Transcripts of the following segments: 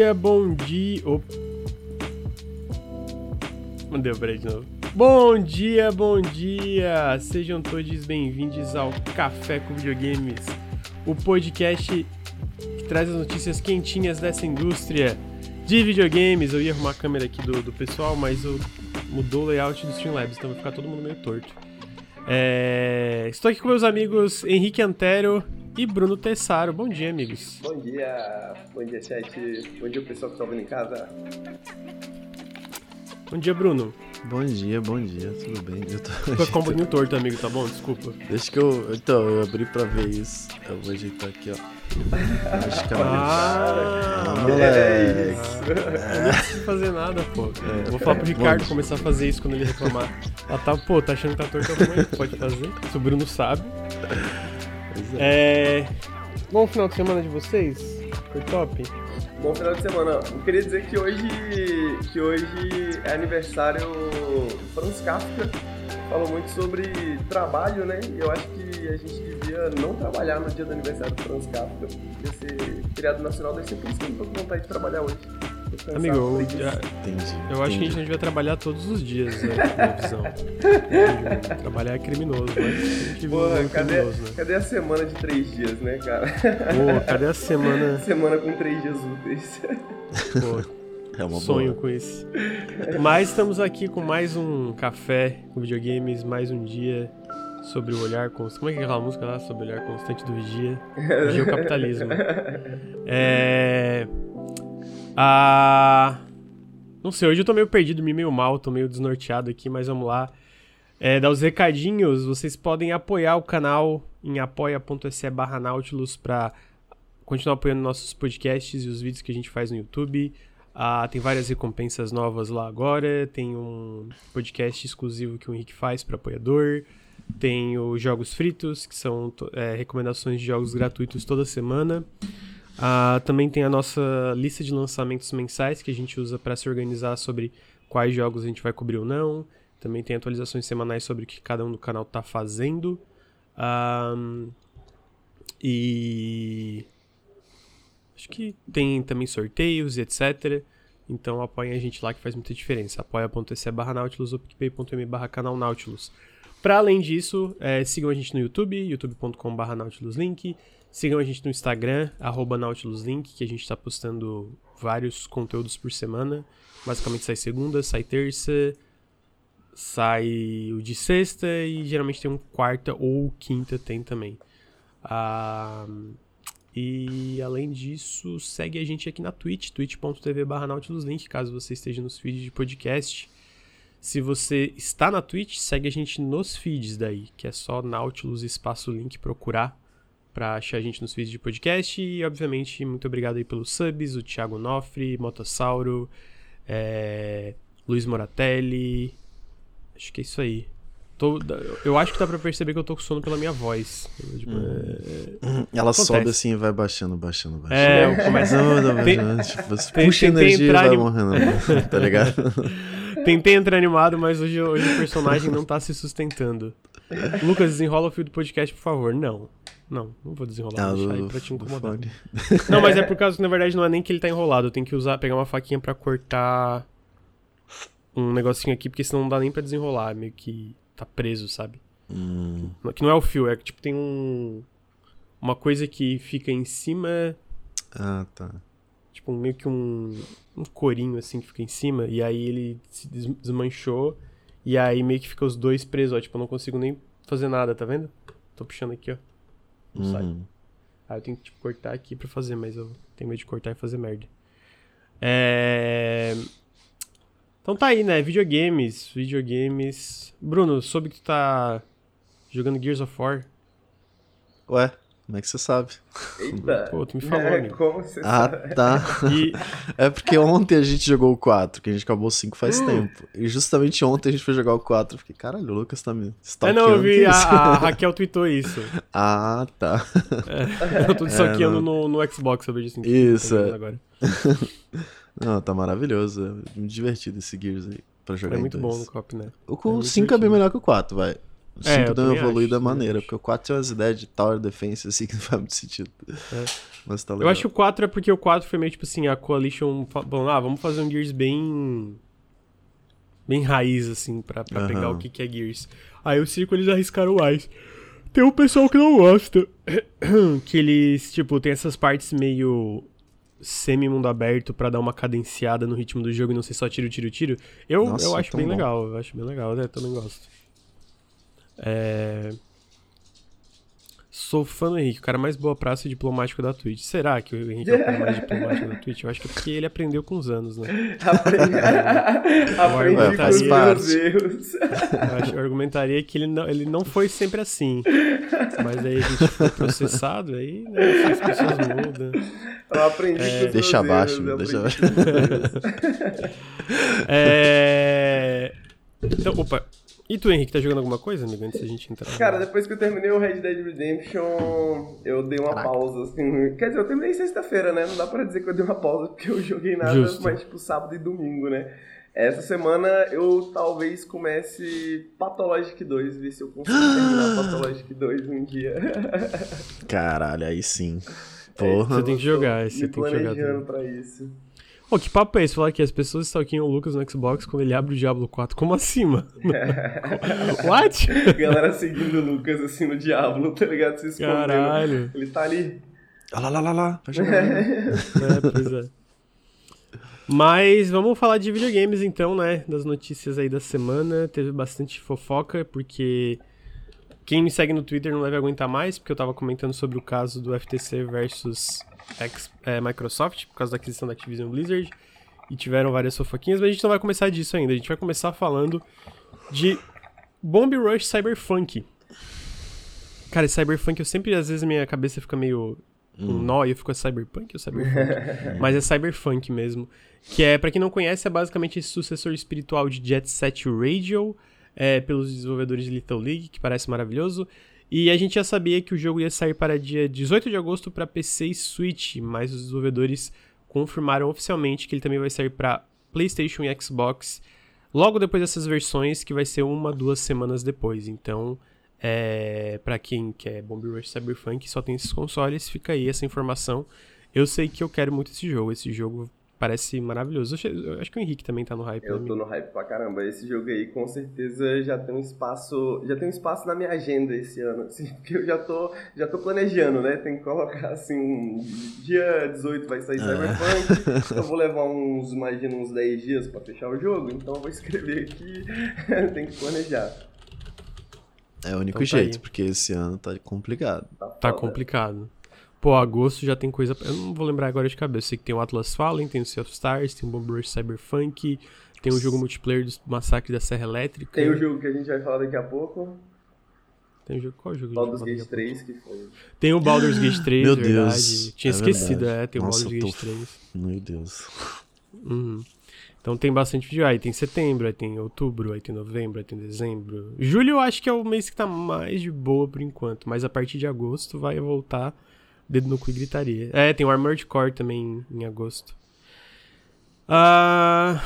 dia, bom dia. Op... Mandei o break de novo. Bom dia, bom dia! Sejam todos bem-vindos ao Café com Videogames, o podcast que traz as notícias quentinhas dessa indústria de videogames. Eu ia arrumar a câmera aqui do, do pessoal, mas eu, mudou o layout do Streamlabs, então vai ficar todo mundo meio torto. É, estou aqui com meus amigos Henrique Antero e Bruno Tessaro. Bom dia, amigos. Bom dia, bom dia, chat. Bom dia, pessoal que está ouvindo em casa. Bom dia, Bruno. Bom dia, bom dia, tudo bem? Eu tô... Ficou com um pouquinho torto, amigo, tá bom? Desculpa. Deixa que eu. Então, eu abri pra ver isso. Eu vou ajeitar aqui, ó. Acho que ah, ah, moleque. É eu não preciso fazer nada, pô. É, vou falar pro Ricardo começar a fazer isso quando ele reclamar. Ela tá, pô, tá achando que tá torto, alguma pode fazer. Se o Bruno sabe. É. Bom final de semana de vocês? Foi top? Bom final de semana. Eu queria dizer que hoje, que hoje é aniversário do Franz Kafka. Falou muito sobre trabalho, né? E eu acho que a gente devia não trabalhar no dia do aniversário do Franz Kafka. Devia ser feriado nacional, deve ser por isso que eu tô com vontade de trabalhar hoje. Amigo, eu, já, entendi, eu acho entendi. que a gente devia trabalhar todos os dias, né? Trabalhar é criminoso, mas Porra, cadê, criminoso, né? cadê a semana de três dias, né, cara? Pô, cadê a semana. Semana com três dias úteis. Pô. É uma sonho boa. com isso. Mas estamos aqui com mais um café com videogames, mais um dia sobre o olhar constante. Como é que é aquela música lá? Sobre o olhar constante do vigia. Vigia o capitalismo. É. Ah. Não sei, hoje eu tô meio perdido, meio mal, tô meio desnorteado aqui, mas vamos lá. É, dar os recadinhos, vocês podem apoiar o canal em apoia.se barra Nautilus pra continuar apoiando nossos podcasts e os vídeos que a gente faz no YouTube. Ah, tem várias recompensas novas lá agora. Tem um podcast exclusivo que o Henrique faz para apoiador. Tem os Jogos Fritos, que são é, recomendações de jogos gratuitos toda semana. Uh, também tem a nossa lista de lançamentos mensais que a gente usa para se organizar sobre quais jogos a gente vai cobrir ou não. Também tem atualizações semanais sobre o que cada um do canal está fazendo. Um, e acho que tem também sorteios e etc. Então apoiem a gente lá que faz muita diferença. apoia.se barra Nautilus ou picpay.me barra canal Nautilus. Para além disso, é, sigam a gente no YouTube, youtube.com barra Nautilus Link. Sigam a gente no Instagram, NautilusLink, que a gente está postando vários conteúdos por semana. Basicamente sai segunda, sai terça, sai o de sexta e geralmente tem um quarta ou quinta tem também. Ah, e além disso, segue a gente aqui na Twitch, twitch.tv NautilusLink, caso você esteja nos feeds de podcast. Se você está na Twitch, segue a gente nos feeds daí, que é só Nautilus espaço link procurar para achar a gente nos feeds de podcast. E, obviamente, muito obrigado aí pelos subs, o Thiago Nofre, Motossauro, é, Luiz Moratelli. Acho que é isso aí. Tô, eu acho que dá pra perceber que eu tô com sono pela minha voz. Tipo, hum. é... Ela Acontece. sobe assim e vai baixando, baixando, baixando. É, começo... não, não, tem, tipo, tem, puxa energia e vai morrendo, tá ligado? Tentei entrar animado, mas hoje, hoje o personagem não tá se sustentando. Lucas, desenrola o fio do podcast, por favor. Não. Não, não vou desenrolar, ah, vou deixar aí pra te incomodar. Não, mas é por causa que na verdade não é nem que ele tá enrolado, eu tenho que usar, pegar uma faquinha para cortar um negocinho aqui, porque senão não dá nem pra desenrolar, meio que tá preso, sabe? Hum. Que não é o fio, é que tipo tem um. Uma coisa que fica em cima. Ah, tá. Tipo, meio que um, um corinho assim que fica em cima, e aí ele se desmanchou, e aí meio que fica os dois presos, ó. Tipo, eu não consigo nem fazer nada, tá vendo? Tô puxando aqui, ó. Não uhum. sai. Aí eu tenho que tipo, cortar aqui pra fazer, mas eu tenho medo de cortar e fazer merda. É... Então tá aí, né? Videogames. Videogames. Bruno, soube que tu tá jogando Gears of War. Ué? Como é que você sabe? Eita. Pô, tu me falou, é, Como você ah, sabe? tá. E... É porque ontem a gente jogou o 4, que a gente acabou o 5 faz hum. tempo. E justamente ontem a gente foi jogar o 4. Fiquei, caralho, o Lucas tá me stalkeando. É, não, eu vi, a, a, Raquel tweetou isso. ah, tá. É, eu tô stalkeando é, no, no Xbox, eu vejo assim. Isso, é. Agora. não, tá maravilhoso. É muito divertido esse Gears aí pra jogar É muito dois. bom no cop, né? O 5 é, é bem melhor que o 4, vai. É, 5 eu deu uma também evoluída acho, maneira, porque o 4 tem umas ideias de Tower Defense assim que não faz muito sentido. É. Mas tá legal. Eu acho que o 4 é porque o 4 foi meio tipo assim, a Coalition falando, ah, vamos fazer um Gears bem. bem raiz, assim, pra, pra Aham. pegar o que, que é Gears. Aí o 5 eles arriscaram mais. Tem um pessoal que não gosta. que eles, tipo, tem essas partes meio semi-mundo aberto pra dar uma cadenciada no ritmo do jogo e não ser só tiro, tiro, tiro. Eu, Nossa, eu é acho bem bom. legal, eu acho bem legal, eu também gosto. É... Sou fã do Henrique, o cara mais boa praça e diplomático da Twitch. Será que o Henrique é o cara mais diplomático da Twitch? Eu acho que é porque ele aprendeu com os anos, né? Aprendi, Aprendi com faz os meus parte. erros. Eu, acho, eu argumentaria que ele não, ele não foi sempre assim. Mas aí a gente foi processado, aí né, as pessoas mudam. Eu aprendi com os meus Deixa abaixo, erros. deixa meus erros. É... Então, opa. E tu, Henrique, tá jogando alguma coisa, amigo, antes da gente entrar? Cara, depois que eu terminei o Red Dead Redemption, eu dei uma pausa, assim. Quer dizer, eu terminei sexta-feira, né? Não dá pra dizer que eu dei uma pausa porque eu joguei nada, Justo. mas tipo sábado e domingo, né? Essa semana eu talvez comece Pathologic 2, ver se eu consigo terminar Pathologic 2 um dia. Caralho, aí sim. Você Porra. tem que jogar, você tem que jogar planejando pra isso. Pô, que papo é esse? Falar que as pessoas stalkeiam o Lucas no Xbox quando ele abre o Diablo 4. Como assim, mano? What? Galera seguindo o Lucas assim no Diablo, tá ligado? Se escondendo. Caralho. Ele tá ali. Ah, lá, lá, lá, lá. Jogar. É, pois é. Mas vamos falar de videogames então, né? Das notícias aí da semana. Teve bastante fofoca, porque quem me segue no Twitter não deve aguentar mais, porque eu tava comentando sobre o caso do FTC versus X- é, Microsoft, por causa da aquisição da Activision Blizzard. E tiveram várias fofoquinhas, mas a gente não vai começar disso ainda. A gente vai começar falando de Bomb Rush Cyberpunk. Cara, Cyberpunk, eu sempre, às vezes, minha cabeça fica meio um nó e eu fico, é Cyberpunk ou Cyberpunk? Mas é Cyberpunk mesmo. Que é, pra quem não conhece, é basicamente esse sucessor espiritual de Jet Set Radio, é, pelos desenvolvedores de Little League, que parece maravilhoso. E a gente já sabia que o jogo ia sair para dia 18 de agosto para PC e Switch, mas os desenvolvedores confirmaram oficialmente que ele também vai sair para PlayStation e Xbox logo depois dessas versões, que vai ser uma, duas semanas depois. Então, é, para quem quer Bomb Rush Cyberpunk só tem esses consoles, fica aí essa informação. Eu sei que eu quero muito esse jogo. Esse jogo parece maravilhoso. Eu acho, que o Henrique também tá no hype. Eu né, tô no hype pra caramba. Esse jogo aí com certeza já tem um espaço. Já tem um espaço na minha agenda esse ano, assim, porque eu já tô, já tô planejando, né? Tem que colocar assim, um dia 18 vai sair Cyberpunk. eu vou levar uns, imagina, uns 10 dias pra fechar o jogo, então eu vou escrever aqui, tem que planejar. É o único Então tá jeito, aí. porque esse ano tá complicado. Tá foda. complicado. Pô, agosto já tem coisa. Eu não vou lembrar agora de cabeça. Eu sei que tem o Atlas Fallen, tem o Sea of Stars, tem o Bomb Rush Cyberpunk, tem o jogo multiplayer do Massacre da Serra Elétrica. Tem o jogo que a gente vai falar daqui a pouco, Tem o jogo. Qual jogo? Baldur's Gate falar daqui a 3, que foi. Tem o Baldur's Gate 3, Meu verdade. Deus, Tinha é esquecido, verdade. é. Tem o Nossa, Baldur's eu Gate tô- 3. Meu Deus. Uhum. Então tem bastante vídeo. Aí tem setembro, aí tem outubro, aí tem novembro, aí tem dezembro. Julho eu acho que é o mês que tá mais de boa por enquanto, mas a partir de agosto vai voltar dedo no cu e gritaria. É, tem o Armored Core também em agosto. Ah,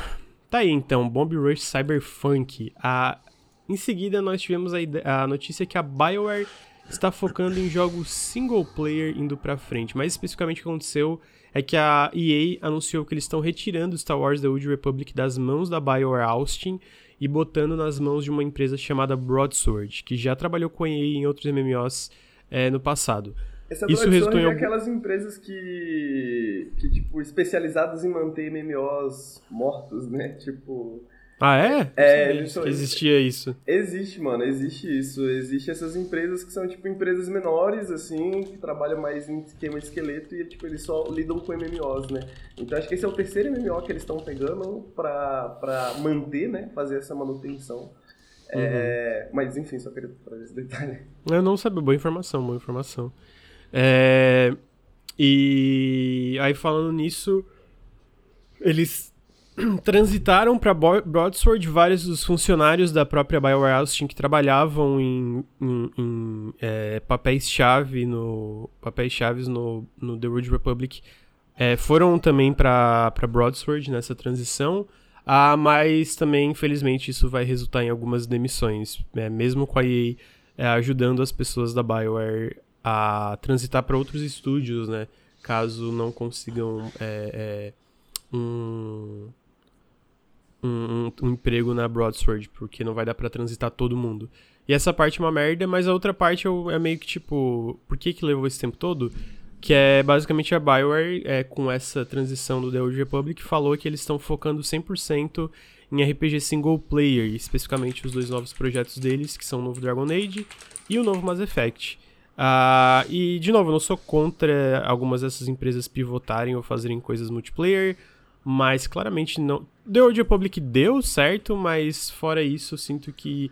tá aí então, Bomb Rush Cyberpunk. Ah, em seguida nós tivemos a, a notícia que a BioWare está focando em jogos single player indo pra frente. Mais especificamente o que aconteceu é que a EA anunciou que eles estão retirando Star Wars The Old Republic das mãos da BioWare Austin e botando nas mãos de uma empresa chamada Broadsword, que já trabalhou com a EA em outros MMOs eh, no passado. Essa Isso resultou em é algum- aquelas empresas que, que, tipo, especializadas em manter MMOs mortos, né? Tipo, Ah, é? É, existia isso. existe, mano, existe isso. Existe essas empresas que são, tipo, empresas menores, assim, que trabalham mais em esquema de esqueleto e, tipo, eles só lidam com MMOs, né? Então acho que esse é o terceiro MMO que eles estão pegando pra, pra manter, né? Fazer essa manutenção. É, mas, enfim, só queria trazer esse detalhe. Eu não sabia, boa informação, boa informação. É, E aí falando nisso, eles transitaram para Broadsword vários dos funcionários da própria BioWare Austin que trabalhavam em, em- em, é, papéis-chave no papéis chaves no, no The Old Republic é, foram também para Broadsword nessa transição. Ah, mas também, infelizmente, isso vai resultar em algumas demissões, né? mesmo com a EA é, ajudando as pessoas da BioWare a transitar para outros estúdios, né? Caso não consigam é, é, um, um, um, emprego na Broadsword, porque não vai dar para transitar todo mundo. E essa parte é uma merda, mas a outra parte é meio que tipo, por que que levou esse tempo todo? Que é basicamente a Bioware, é, com essa transição do The Old Republic, falou que eles estão focando 100% em RPG single player, especificamente os dois novos projetos deles, que são o novo Dragon Age e o novo Mass Effect. Uh, e, de novo, eu não sou contra algumas dessas empresas pivotarem ou fazerem coisas multiplayer, mas claramente não. The Old Republic deu certo, mas fora isso, sinto que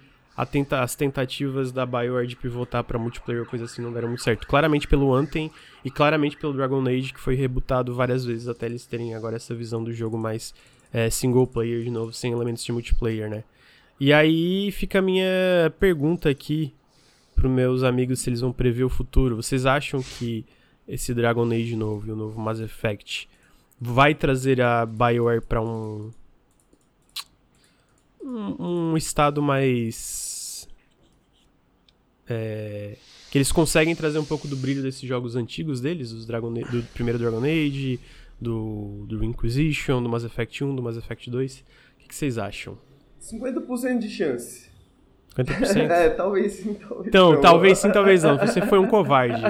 tenta, as tentativas da BioWare de pivotar para multiplayer ou coisa assim não deram muito certo. Claramente pelo Anthem e claramente pelo Dragon Age, que foi rebutado várias vezes até eles terem agora essa visão do jogo mais é, single player de novo, sem elementos de multiplayer, né? E aí fica a minha pergunta aqui para meus amigos se eles vão prever o futuro. Vocês acham que esse Dragon Age novo e o novo Mass Effect vai trazer a BioWare para um um, um estado mais. É, que eles conseguem trazer um pouco do brilho desses jogos antigos deles, os Dragon, do primeiro Dragon Age, do, do Inquisition, do Mass Effect 1, do Mass Effect 2. O que, que vocês acham? 50% de chance. 50%? é, talvez sim, talvez Então, não. talvez sim, talvez não. Você foi um covarde.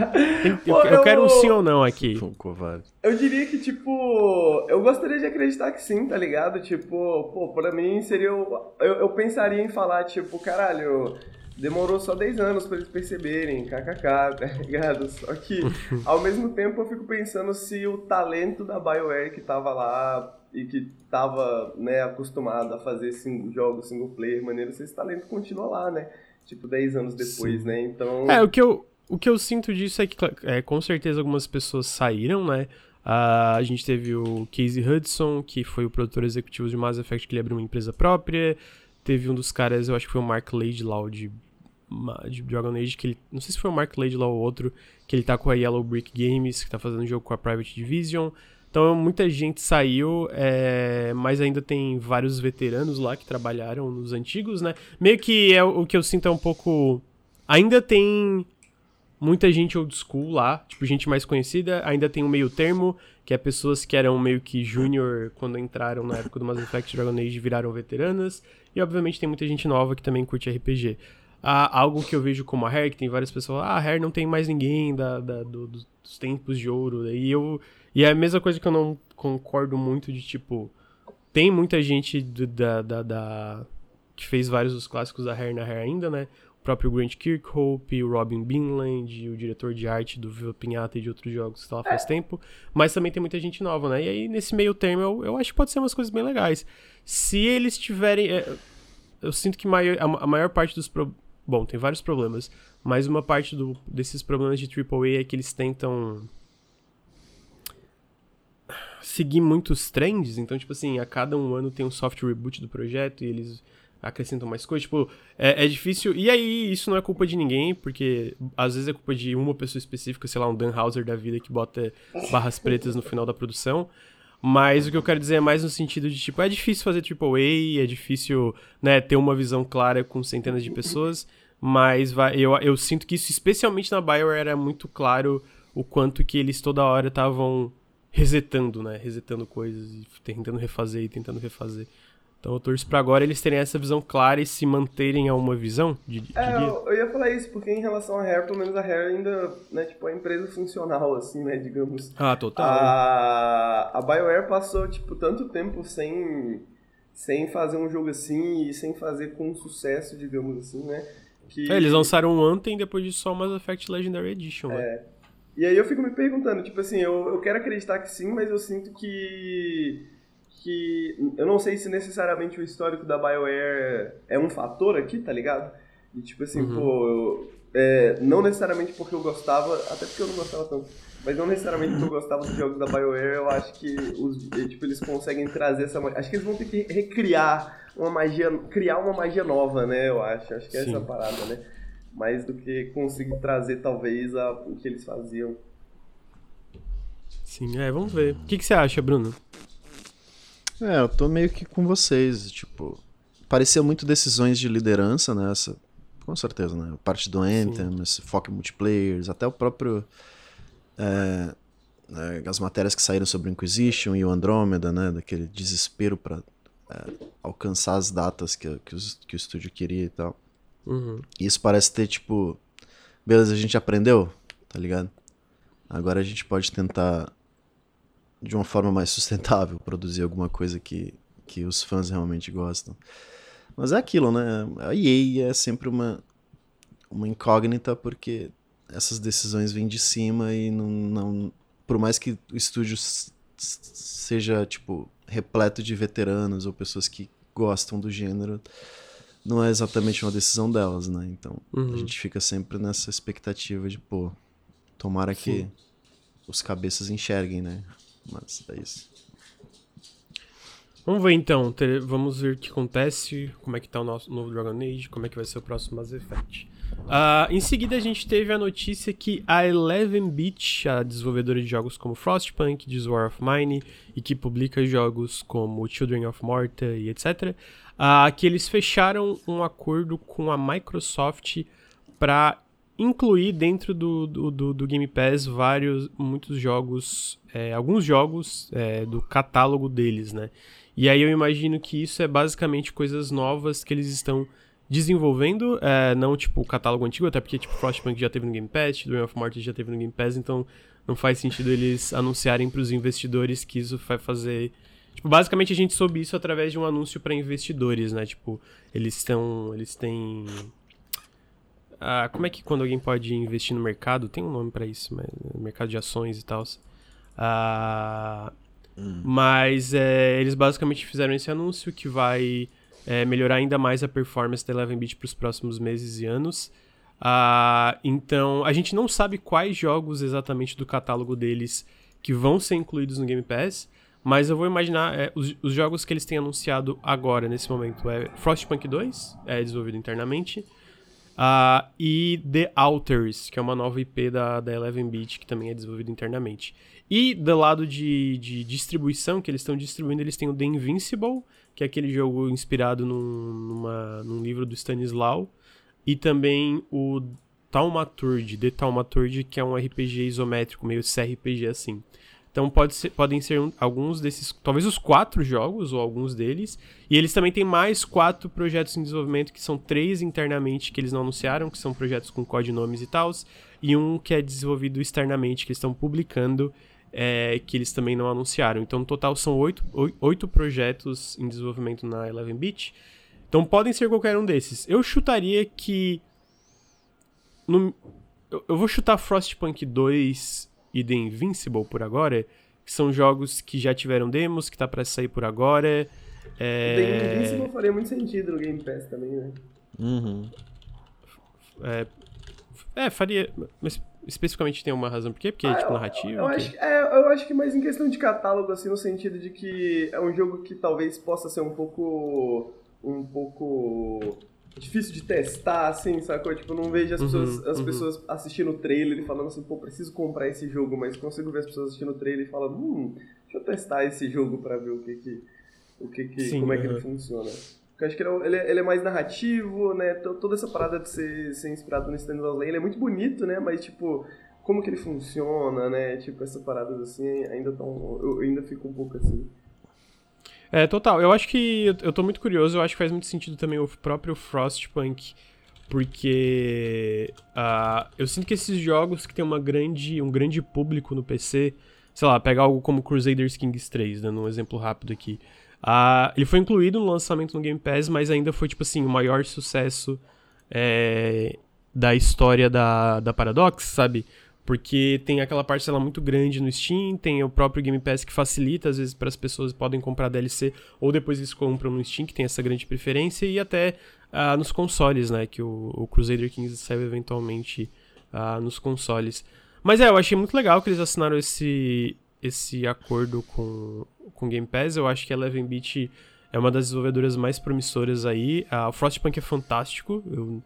Pô, eu, eu, quero um sim ou não aqui. Foi um covarde. Eu diria que, tipo, eu gostaria de acreditar que sim, tá ligado? Tipo, pô, pra mim seria. Eu, eu pensaria em falar, tipo, caralho, demorou só 10 anos pra eles perceberem, kkk, tá ligado? Só que, ao mesmo tempo, eu fico pensando se o talento da BioWare que tava lá e que tava, né, acostumado a fazer sing jogos single player maneiro, se esse talento continua lá, né? Tipo, 10 anos depois, Sim. né? Então. É, o que eu. O que eu sinto disso é que, é, com certeza, algumas pessoas saíram, né? Uh, a gente teve o Casey Hudson, que foi o produtor executivo de Mass Effect, que ele abriu uma empresa própria. Teve um dos caras, eu acho que foi o Mark Laidlaw de, de Dragon Age, que ele. Não sei se foi o Mark Laidlaw ou outro, que ele tá com a Yellow Brick Games, que tá fazendo jogo com a Private Division. Então muita gente saiu, é, mas ainda tem vários veteranos lá que trabalharam nos antigos, né? Meio que é o que eu sinto é um pouco. Ainda tem muita gente old school lá, tipo, gente mais conhecida, ainda tem um meio termo, que é pessoas que eram meio que júnior quando entraram na época do Mass Effect Dragon Age viraram veteranas, e obviamente tem muita gente nova que também curte RPG. Ah, algo que eu vejo como a Hair, que tem várias pessoas, ah, a Hair não tem mais ninguém da, da do, dos tempos de ouro, e eu e é a mesma coisa que eu não concordo muito de tipo. Tem muita gente do, da, da, da, que fez vários dos clássicos da Hair na Hair ainda, né? O próprio Grant Kirkhope, o Robin Binland, o diretor de arte do Viva Pinhata e de outros jogos que está lá faz é. tempo. Mas também tem muita gente nova, né? E aí, nesse meio termo, eu, eu acho que pode ser umas coisas bem legais. Se eles tiverem. É, eu sinto que maior, a, a, maior parte dos. Pro... Bom, tem vários problemas. Mas uma parte do, desses problemas de AAA é que eles tentam seguir muitos trends, então, tipo assim, a cada um ano tem um soft reboot do projeto e eles acrescentam mais coisas. Tipo, é, é, difícil. E aí, isso não é culpa de ninguém, porque às vezes é culpa de uma pessoa específica, sei lá, um Dan Hauser da vida que bota barras pretas no final da produção. Mas o que eu quero dizer é mais no sentido de, tipo, é difícil fazer AAA, é difícil, né, ter uma visão clara com centenas de pessoas, mas vai, eu, eu sinto que isso, especialmente na BioWare, era muito claro o quanto que eles toda hora estavam resetando, né? Resetando coisas e tentando refazer e tentando refazer. Então eu torço pra agora eles terem essa visão clara e se manterem a uma visão de, de É, eu, eu, ia falar isso, porque em relação a Hair, pelo menos a Hair ainda, né, tipo, é empresa funcional, assim, né, digamos. Ah, total. A, a BioWare passou, tipo, tanto tempo sem, sem fazer um jogo assim e sem fazer com sucesso, digamos assim, né. Que... É, eles lançaram um Anthem depois de só Mass Effect Legendary Edition, né? E aí eu fico me perguntando, tipo assim, eu, eu quero acreditar que sim, mas eu sinto que. que. Eu não sei se necessariamente o histórico da BioWare é um fator aqui, tá ligado? E tipo assim, uhum. pô, eu, é, não necessariamente porque eu gostava, até porque eu não gostava tanto, mas não necessariamente porque eu gostava dos jogos da BioWare, eu acho que os, tipo, eles conseguem trazer essa Acho que eles vão ter que recriar uma magia, criar uma magia nova, né? Eu acho. Acho que é essa a parada, né? Mais do que conseguir trazer talvez a, o que eles faziam. Sim, é, vamos ver. O que, que você acha, Bruno? É, eu tô meio que com vocês, tipo, parecia muito decisões de liderança nessa, com certeza, né? Parte do Anthem, esse foco em multiplayers, até o próprio é, né, as matérias que saíram sobre o Inquisition e o Andromeda, né? Daquele desespero para é, alcançar as datas que, que, os, que o estúdio queria e tal. Uhum. Isso parece ter, tipo, beleza, a gente aprendeu, tá ligado? Agora a gente pode tentar, de uma forma mais sustentável, produzir alguma coisa que, que os fãs realmente gostam. Mas é aquilo, né? A EA é sempre uma, uma incógnita porque essas decisões vêm de cima e não, não por mais que o estúdio seja tipo repleto de veteranos ou pessoas que gostam do gênero, não é exatamente uma decisão delas, né? Então Uhum. a gente fica sempre nessa expectativa de, pô, tomara que Sim. os cabeças enxerguem, né? Mas é isso. Vamos ver então, vamos ver o que acontece, como é que tá o nosso novo Dragon Age, como é que vai ser o próximo Mass Effect. Ah, em seguida a gente teve a notícia que a Eleven Beach, a desenvolvedora de jogos como Frostpunk, This War of Mine e que publica jogos como Children of Morta e etc, ah, que eles fecharam um acordo com a Microsoft para incluir dentro do, do, do, do Game Pass vários, muitos jogos, é, alguns jogos é, do catálogo deles, né? E aí eu imagino que isso é basicamente coisas novas que eles estão desenvolvendo, é, não tipo o catálogo antigo, até porque tipo Frostpunk já teve no Game Pass, Children of Morta já teve no Game Pass, então não faz sentido eles anunciarem para os investidores que isso vai fazer Tipo, basicamente a gente soube isso através de um anúncio para investidores, né? Tipo, eles estão. Eles têm. Ah, como é que quando alguém pode investir no mercado? Tem um nome para isso, mas, mercado de ações e tal. Ah, Mas é, eles basicamente fizeram esse anúncio que vai é, melhorar ainda mais a performance da Eleven Beat para os próximos meses e anos. Ah, então, a gente não sabe quais jogos exatamente do catálogo deles que vão ser incluídos no Game Pass, mas eu vou imaginar é, os, os jogos que eles têm anunciado agora, nesse momento, é Frostpunk 2, é desenvolvido internamente, ah, e The Alters, que é uma nova IP da, da Eleven Beat, que também é desenvolvida internamente. E do lado de, de distribuição, que eles estão distribuindo, eles têm o The Invincible, que é aquele jogo inspirado num, numa, num livro do Stanislau, e também o Taumaturge, The Taumaturge, que é um RPG isométrico, meio CRPG assim. Então pode ser, podem ser um- alguns desses, talvez os quatro jogos, ou alguns deles. E eles também têm mais quatro projetos em desenvolvimento, que são três internamente que eles não anunciaram, que são projetos com codinomes e tal. E um que é desenvolvido externamente, que eles estão publicando, é, que eles também não anunciaram. Então no total são oito, oi- oito projetos em desenvolvimento na Eleven Beat. Então podem ser qualquer um desses. Eu chutaria que. no- eu, eu vou chutar Frostpunk 2 e The Invincible por agora, que são jogos que já tiveram demos, que tá pra sair por agora. É, The Invincible faria muito sentido no Game Pass também, né? Uhum. é, é, faria. Mas especificamente tem uma razão por quê? Porque é Ah, tipo eu- narrativo? Eu, quê? acho, é, eu acho que mais em questão de catálogo, assim, no sentido de que é um jogo que talvez possa ser um pouco. um pouco. Difícil de testar, assim, sacou? Tipo, não vejo as, Uhum, pessoas, as uhum. pessoas assistindo o trailer e falando assim, pô, preciso comprar esse jogo, mas consigo ver as pessoas assistindo o trailer e falando, hum, deixa eu testar esse jogo pra ver o que que. O que que Sim, como é que ele uhum. funciona. Porque eu acho que ele é, ele é- ele é mais narrativo, né? to- Toda essa parada de ser, ser inspirado no Stanislas Lane, ele é muito bonito, né? Mas, tipo, como que ele funciona, né? Tipo, essas paradas assim, ainda tão. Eu ainda fico um pouco assim. É, total. Eu acho que. eu- tô muito curioso, eu acho que faz muito sentido também o próprio Frostpunk. Porque. ah, eu sinto que esses jogos que tem uma grande, um grande público no PC. Sei lá, pegar algo como Crusaders Kings 3, dando um exemplo rápido aqui. Ah, ele foi incluído no lançamento no Game Pass, mas ainda foi, tipo assim, o maior sucesso é, da história da, da Paradox, sabe? Porque tem aquela parcela muito grande no Steam, tem o próprio Game Pass que facilita, às vezes, para as pessoas podem comprar DLC, ou depois eles compram no Steam, que tem essa grande preferência, e até ah, nos consoles, né? Que o, o Crusader Kings saiu eventualmente ah, nos consoles. Mas é, eu achei muito legal que eles assinaram esse, esse acordo com com Game Pass. Eu acho que a Eleven Beat é uma das desenvolvedoras mais promissoras aí. Ah, o Frostpunk é fantástico. Eu,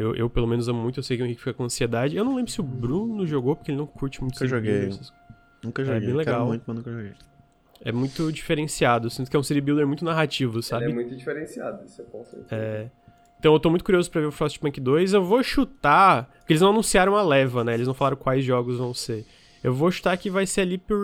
eu, eu, pelo menos, amo muito. Eu sei que o Henrique fica com ansiedade. Eu não lembro se o Bruno jogou, porque ele não curte muito Nunca joguei. essas- Nunca É joguei. bem Quero legal. muito, mas nunca joguei. É muito diferenciado. Sinto que é um city builder muito narrativo, sabe? Ele é muito diferenciado, isso é com certeza. É. Então eu tô muito curioso pra ver o Frostpunk 2. Eu vou chutar. Porque eles não anunciaram a leva, né? Eles não falaram quais jogos vão ser. Eu vou chutar que vai ser ali por,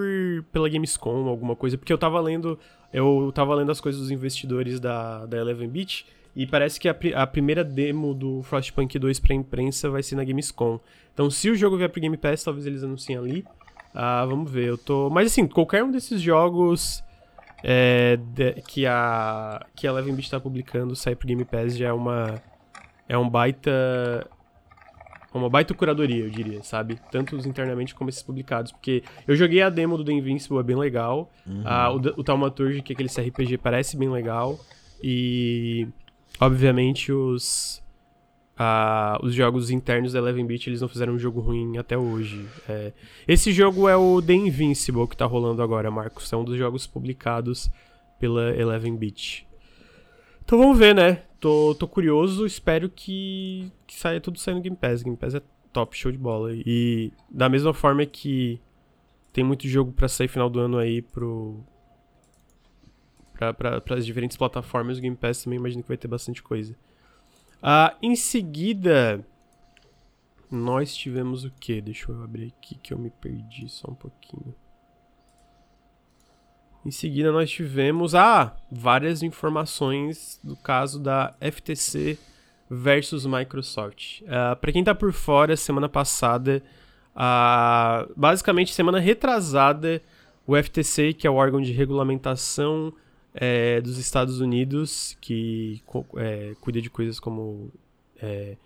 pela Gamescom, alguma coisa. Porque eu tava lendo. Eu tava lendo as coisas dos investidores da, da Eleven Beat. E parece que a, a primeira demo do Frostpunk 2 pra imprensa vai ser na Gamescom. Então se o jogo vier pro Game Pass, talvez eles anunciem ali. Ah, vamos ver. Eu tô. Mas assim, qualquer um desses jogos é, de, que a que a Eleven Beat tá publicando sair pro Game Pass já é uma é um baita uma baita curadoria, eu diria, sabe? Tanto os internamente como esses publicados, porque eu joguei a demo do The Invincible, é bem legal. Uhum. Ah, o, o Taumaturge, que é aquele CRPG, parece bem legal. E obviamente os Uh, os jogos internos da Eleven Beat eles não fizeram um jogo ruim até hoje. É, esse jogo é o The Invincible que tá rolando agora, Marcos. É um dos jogos publicados pela Eleven Beat. Então vamos ver, né? Tô, tô curioso, espero que, que saia tudo saindo Game Pass. Game Pass é top, show de bola. E da mesma forma que tem muito jogo para sair final do ano aí pro. Para as diferentes plataformas, o Game Pass também imagino que vai ter bastante coisa. Uh, em seguida, nós tivemos o que? Deixa eu abrir aqui que eu me perdi só um pouquinho. Em seguida, nós tivemos ah, várias informações do caso da FTC versus Microsoft. Ah, Para quem está por fora, semana passada, uh, basicamente semana retrasada, o FTC, que é o órgão de regulamentação é, dos Estados Unidos que é, cuida de coisas como é,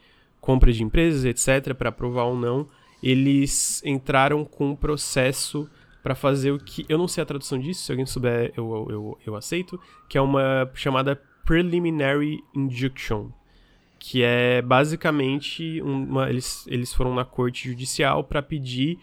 compra de empresas, etc., para aprovar ou não, eles entraram com um processo para fazer o que. Eu não sei a tradução disso, se alguém souber, eu, eu, eu aceito, que é uma chamada Preliminary Injunction. Que é basicamente uma. Eles, eles foram na corte judicial para pedir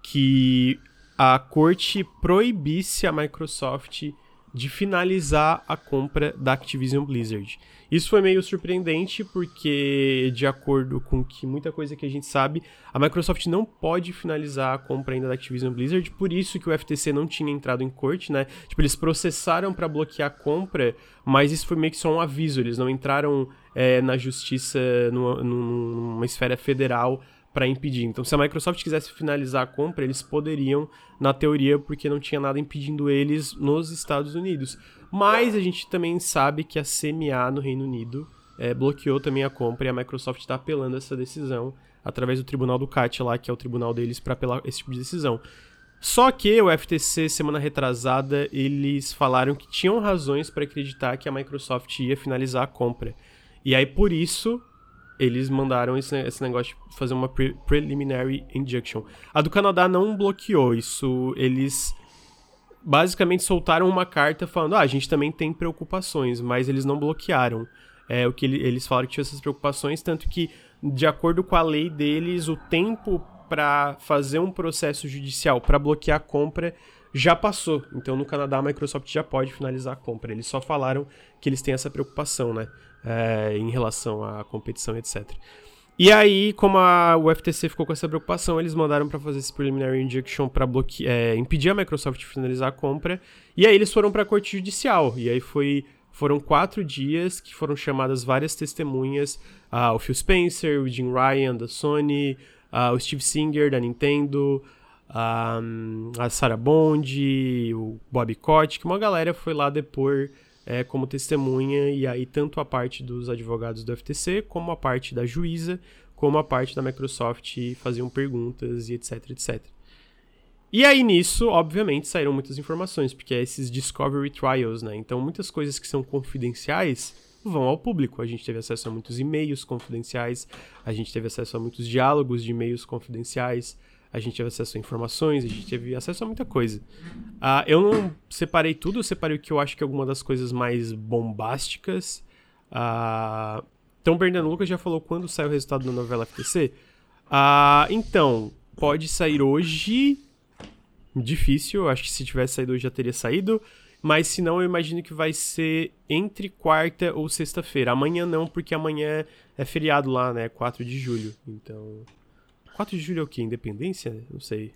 que a corte proibisse a Microsoft de finalizar a compra da Activision Blizzard. Isso foi meio surpreendente porque, de acordo com que muita coisa que a gente sabe, a Microsoft não pode finalizar a compra ainda da Activision Blizzard, por isso que o FTC não tinha entrado em corte, né? Tipo, eles processaram para bloquear a compra, mas isso foi meio que só um aviso, eles não entraram é, na justiça numa, numa esfera federal para impedir. Então, se a Microsoft quisesse finalizar a compra, eles poderiam, na teoria, porque não tinha nada impedindo eles nos Estados Unidos. Mas a gente também sabe que a CMA no Reino Unido é, bloqueou também a compra e a Microsoft está apelando essa decisão através do tribunal do CAT lá, que é o tribunal deles para apelar esse tipo de decisão. Só que o FTC, semana retrasada, eles falaram que tinham razões para acreditar que a Microsoft ia finalizar a compra. E aí, por isso, eles mandaram esse, esse negócio de fazer uma pre preliminary injunction. A do Canadá não bloqueou isso, eles basicamente soltaram uma carta falando: ah, a gente também tem preocupações, mas eles não bloquearam. É o que ele, eles falaram que tinha essas preocupações, tanto que, de acordo com a lei deles, o tempo para fazer um processo judicial para bloquear a compra já passou. Então, no Canadá, a Microsoft já pode finalizar a compra. Eles só falaram que eles têm essa preocupação, né? É, em relação à competição, etc. E aí, como a, o FTC ficou com essa preocupação, eles mandaram para fazer esse preliminary injunction para é, impedir a Microsoft de finalizar a compra. E aí eles foram para a corte judicial. E aí foi foram quatro dias que foram chamadas várias testemunhas, uh, o Phil Spencer, o Jim Ryan da Sony, uh, o Steve Singer da Nintendo, um, a Sarah Bond, o Bob Kotick, uma galera foi lá depor é, como testemunha, e aí tanto a parte dos advogados do FTC, como a parte da juíza, como a parte da Microsoft faziam perguntas e etc, etc. E aí nisso, obviamente, saíram muitas informações, porque é esses Discovery Trials, né? Então muitas coisas que são confidenciais vão ao público. A gente teve acesso a muitos e-mails confidenciais, a gente teve acesso a muitos diálogos de e-mails confidenciais, a gente teve acesso a informações, a gente teve acesso a muita coisa. Uh, eu não separei tudo, eu separei o que eu acho que é alguma das coisas mais bombásticas. Uh, então, Bernardo Lucas já falou quando sai o resultado da novela FTC. Uh, ah, então, pode sair hoje. Difícil, acho que se tivesse saído hoje já teria saído. Mas se não, eu imagino que vai ser entre quarta ou sexta-feira. Amanhã não, porque amanhã é feriado lá, né? 4 de julho. Então. 4 de julho é o quê? Independência? Não sei.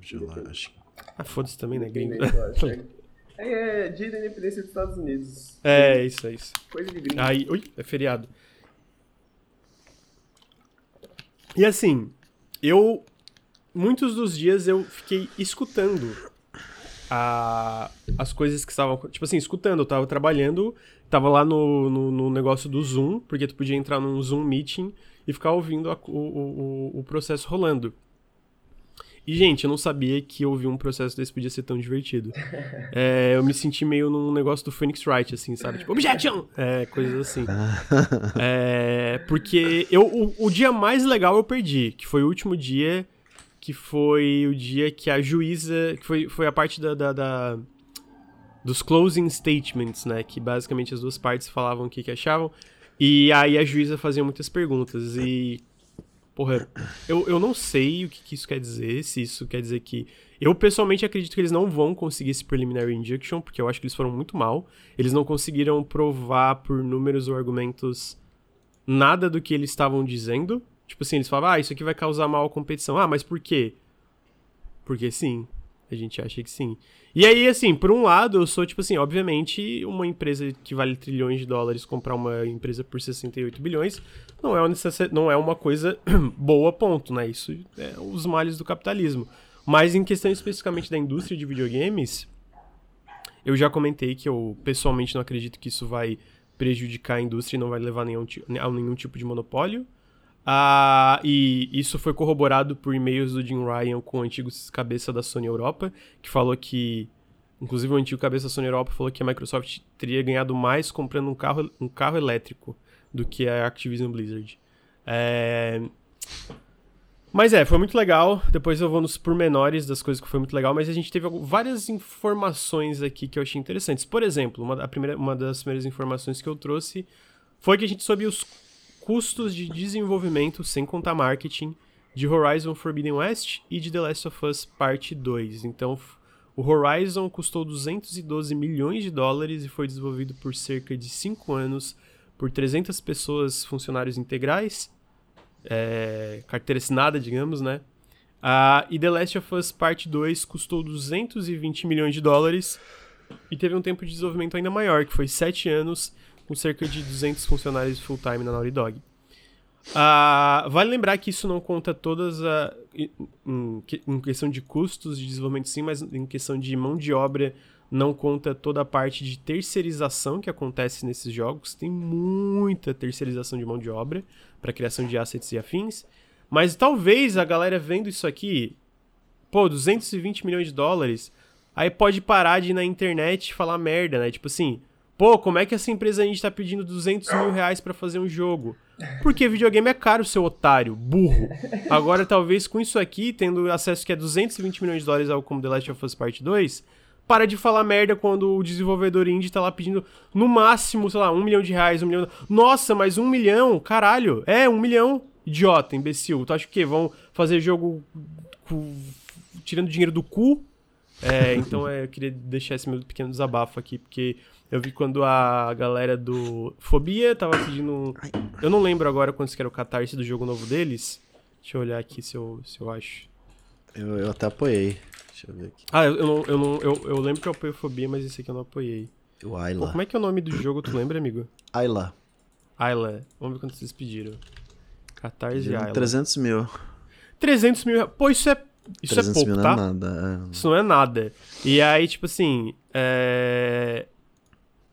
Acho Ah, foda-se também, né, gringo? Né? É, é dia da independência dos Estados Unidos. É, isso, é isso. Coisa de gringo. Aí, ui, é feriado. E assim, eu. Muitos dos dias eu fiquei escutando a, as coisas que estavam. Tipo assim, escutando. Eu tava trabalhando, tava lá no, no, no negócio do Zoom, porque tu podia entrar num Zoom meeting e ficar ouvindo a- o, o, o- processo rolando. E, gente, eu não sabia que ouvir um processo desse podia ser tão divertido. É, eu me senti meio num negócio do Phoenix Wright, assim, sabe? Tipo, objection! É, coisas assim. É, porque eu, o, o dia mais legal eu perdi, que foi o último dia, que foi o dia que a juíza. que foi, foi a parte da, da- da- dos closing statements, né? Que basicamente as duas partes falavam o que, que achavam. E aí a juíza fazia muitas perguntas. E. Porra, eu, eu não sei o que, que isso quer dizer, se isso quer dizer que. Eu pessoalmente acredito que eles não vão conseguir esse preliminary injunction, porque eu acho que eles foram muito mal. Eles não conseguiram provar por números ou argumentos nada do que eles estavam dizendo. Tipo assim, eles falavam, ah, isso aqui vai causar mal à competição. Ah, mas por quê? Porque sim. A gente acha que sim. E aí, assim, por um lado, eu sou, tipo assim, obviamente, uma empresa que vale trilhões de dólares comprar uma empresa por 68 bilhões não é uma, não é uma coisa boa, ponto, né? Isso é os males do capitalismo. Mas em questão especificamente da indústria de videogames, eu já comentei que eu pessoalmente não acredito que isso vai prejudicar a indústria e não vai levar nenhum, a nenhum tipo de monopólio. Ah, e isso foi corroborado por e-mails do Jim Ryan com o antigo cabeça da Sony Europa, que falou que. Inclusive, o antigo cabeça da Sony Europa falou que a Microsoft teria ganhado mais comprando um carro, um carro elétrico do que a Activision Blizzard. É... Mas é, foi muito legal. Depois eu vou nos pormenores das coisas que foi muito legal, mas a gente teve várias informações aqui que eu achei interessantes. Por exemplo, uma, a primeira, uma das primeiras informações que eu trouxe foi que a gente soube os custos de desenvolvimento, sem contar marketing, de Horizon Forbidden West e de The Last of Us Parte 2. Então, o Horizon custou 212 milhões de dólares e foi desenvolvido por cerca de 5 anos por 300 pessoas, funcionários integrais, é, carteira assinada, digamos, né? Ah, e The Last of Us Parte 2 custou 220 milhões de dólares e teve um tempo de desenvolvimento ainda maior, que foi 7 anos, com cerca de 200 funcionários full-time na Naughty Dog. Ah, vale lembrar que isso não conta todas a. Em, em que- em questão de custos de desenvolvimento, sim, mas em questão de mão de obra, não conta toda a parte de terceirização que acontece nesses jogos. Tem muita terceirização de mão de obra para criação de assets e afins. Mas talvez a galera vendo isso aqui, pô, 220 milhões de dólares, aí pode parar de ir na internet falar merda, né? Tipo assim, pô, como é que essa empresa a gente tá pedindo 200 mil reais pra fazer um jogo? Porque videogame é caro, seu otário, burro. Agora, talvez com isso aqui, tendo acesso que é 220 milhões de dólares ao como The Last of Us Part 2, para de falar merda quando o desenvolvedor indie tá lá pedindo no máximo, sei lá, um milhão de reais, um milhão. Nossa, mas um milhão? Caralho. É, um milhão. Idiota, imbecil. Tu acha que vão fazer jogo com- tirando dinheiro do cu? É, então é, eu queria deixar esse meu pequeno desabafo aqui, porque eu vi quando a galera do Fobia tava pedindo. um- Eu não lembro agora quantos que era o catarse do jogo novo deles. Deixa eu olhar aqui se eu, se eu acho. Eu, eu até apoiei. Deixa eu ver aqui. Ah, eu, eu não, eu, não eu, eu lembro que eu apoio Fobia, mas esse aqui eu não apoiei. O Pô, Ayla. como é que é o nome do jogo, tu lembra, amigo? Ayla. Ayla. Vamos ver quanto vocês pediram. Catarse e Pediram Ayla. 300 mil. 300 mil reais. Pô, isso é, isso é 300 pouco, mil tá? não é nada. é. Isso não é nada. E aí, tipo assim, é...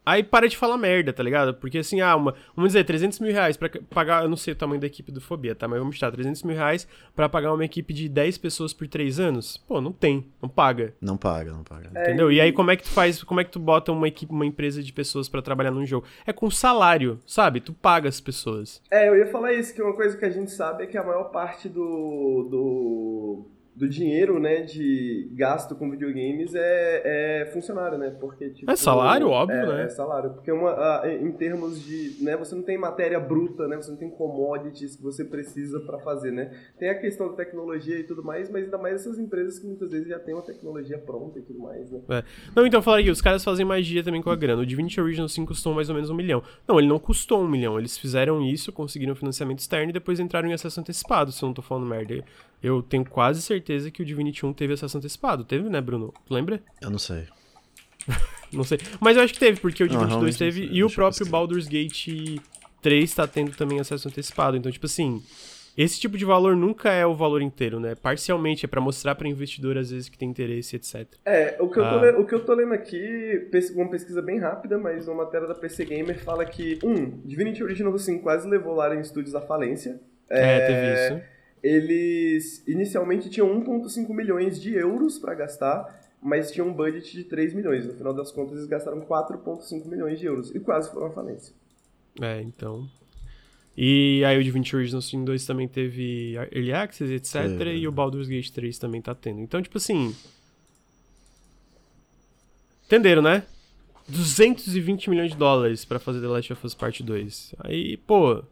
Aí para de falar merda, tá ligado? Porque assim, ah, uma, vamos dizer, 300 mil reais pra pagar, eu não sei o tamanho da equipe do Fobia, tá? Mas vamos chutar, 300 mil reais pra pagar uma equipe de 10 pessoas por 3 anos? Pô, não tem, não paga. Não paga, não paga. É, Entendeu? E aí, como é que tu faz, como é que tu bota uma equipe, uma empresa de pessoas pra trabalhar num jogo? É com salário, sabe? Tu paga as pessoas. É, eu ia falar isso, que uma coisa que a gente sabe é que a maior parte do, do, do dinheiro, né, de gasto com videogames é, é funcionário, né? Porque, tipo, É salário, óbvio, é, né? É salário. Porque uma, a- em termos de, né, você não tem matéria bruta, né? Você não tem commodities que você precisa pra fazer, né? Tem a questão da tecnologia e tudo mais, mas ainda mais essas empresas que muitas vezes já têm uma tecnologia pronta e tudo mais, né? Não, então falar aqui, os caras fazem magia também com a grana. O Divinity Original 5 custou mais ou menos um milhão. Não, ele não custou um milhão. Eles fizeram isso, conseguiram financiamento externo e depois entraram em acesso antecipado, se eu não tô falando merda. Eu tenho quase certeza que o Divinity 1 teve acesso antecipado. Teve, né, Bruno? Tu lembra? Eu não sei. não sei. Mas eu acho que teve, porque o Não, Divinity 2 não teve sei. e o próprio. Baldur's Gate 3 tá tendo também acesso antecipado. Então, tipo assim, esse tipo de valor nunca é o valor inteiro, né? Parcialmente é pra mostrar pra investidor às vezes que tem interesse, etc. É, o que, eu tô Ah. le- o que eu tô lendo aqui, uma pesquisa bem rápida, mas uma matéria da PC Gamer fala que, um, Divinity Original 5 quase levou Larian Studios à falência. É, teve isso. Eles inicialmente tinham 1,5 milhões de euros pra gastar, mas tinham um budget de 3 milhões. No final das contas, eles gastaram 4,5 milhões de euros e quase foram à falência. É, então. E aí o Divinity Original Sin 2 também teve Early Access, etc. Teve. E o Baldur's Gate 3 também tá tendo. Então, tipo assim. Entenderam, né? 220 milhões de dólares pra fazer The Last of Us Part 2. Aí, pô.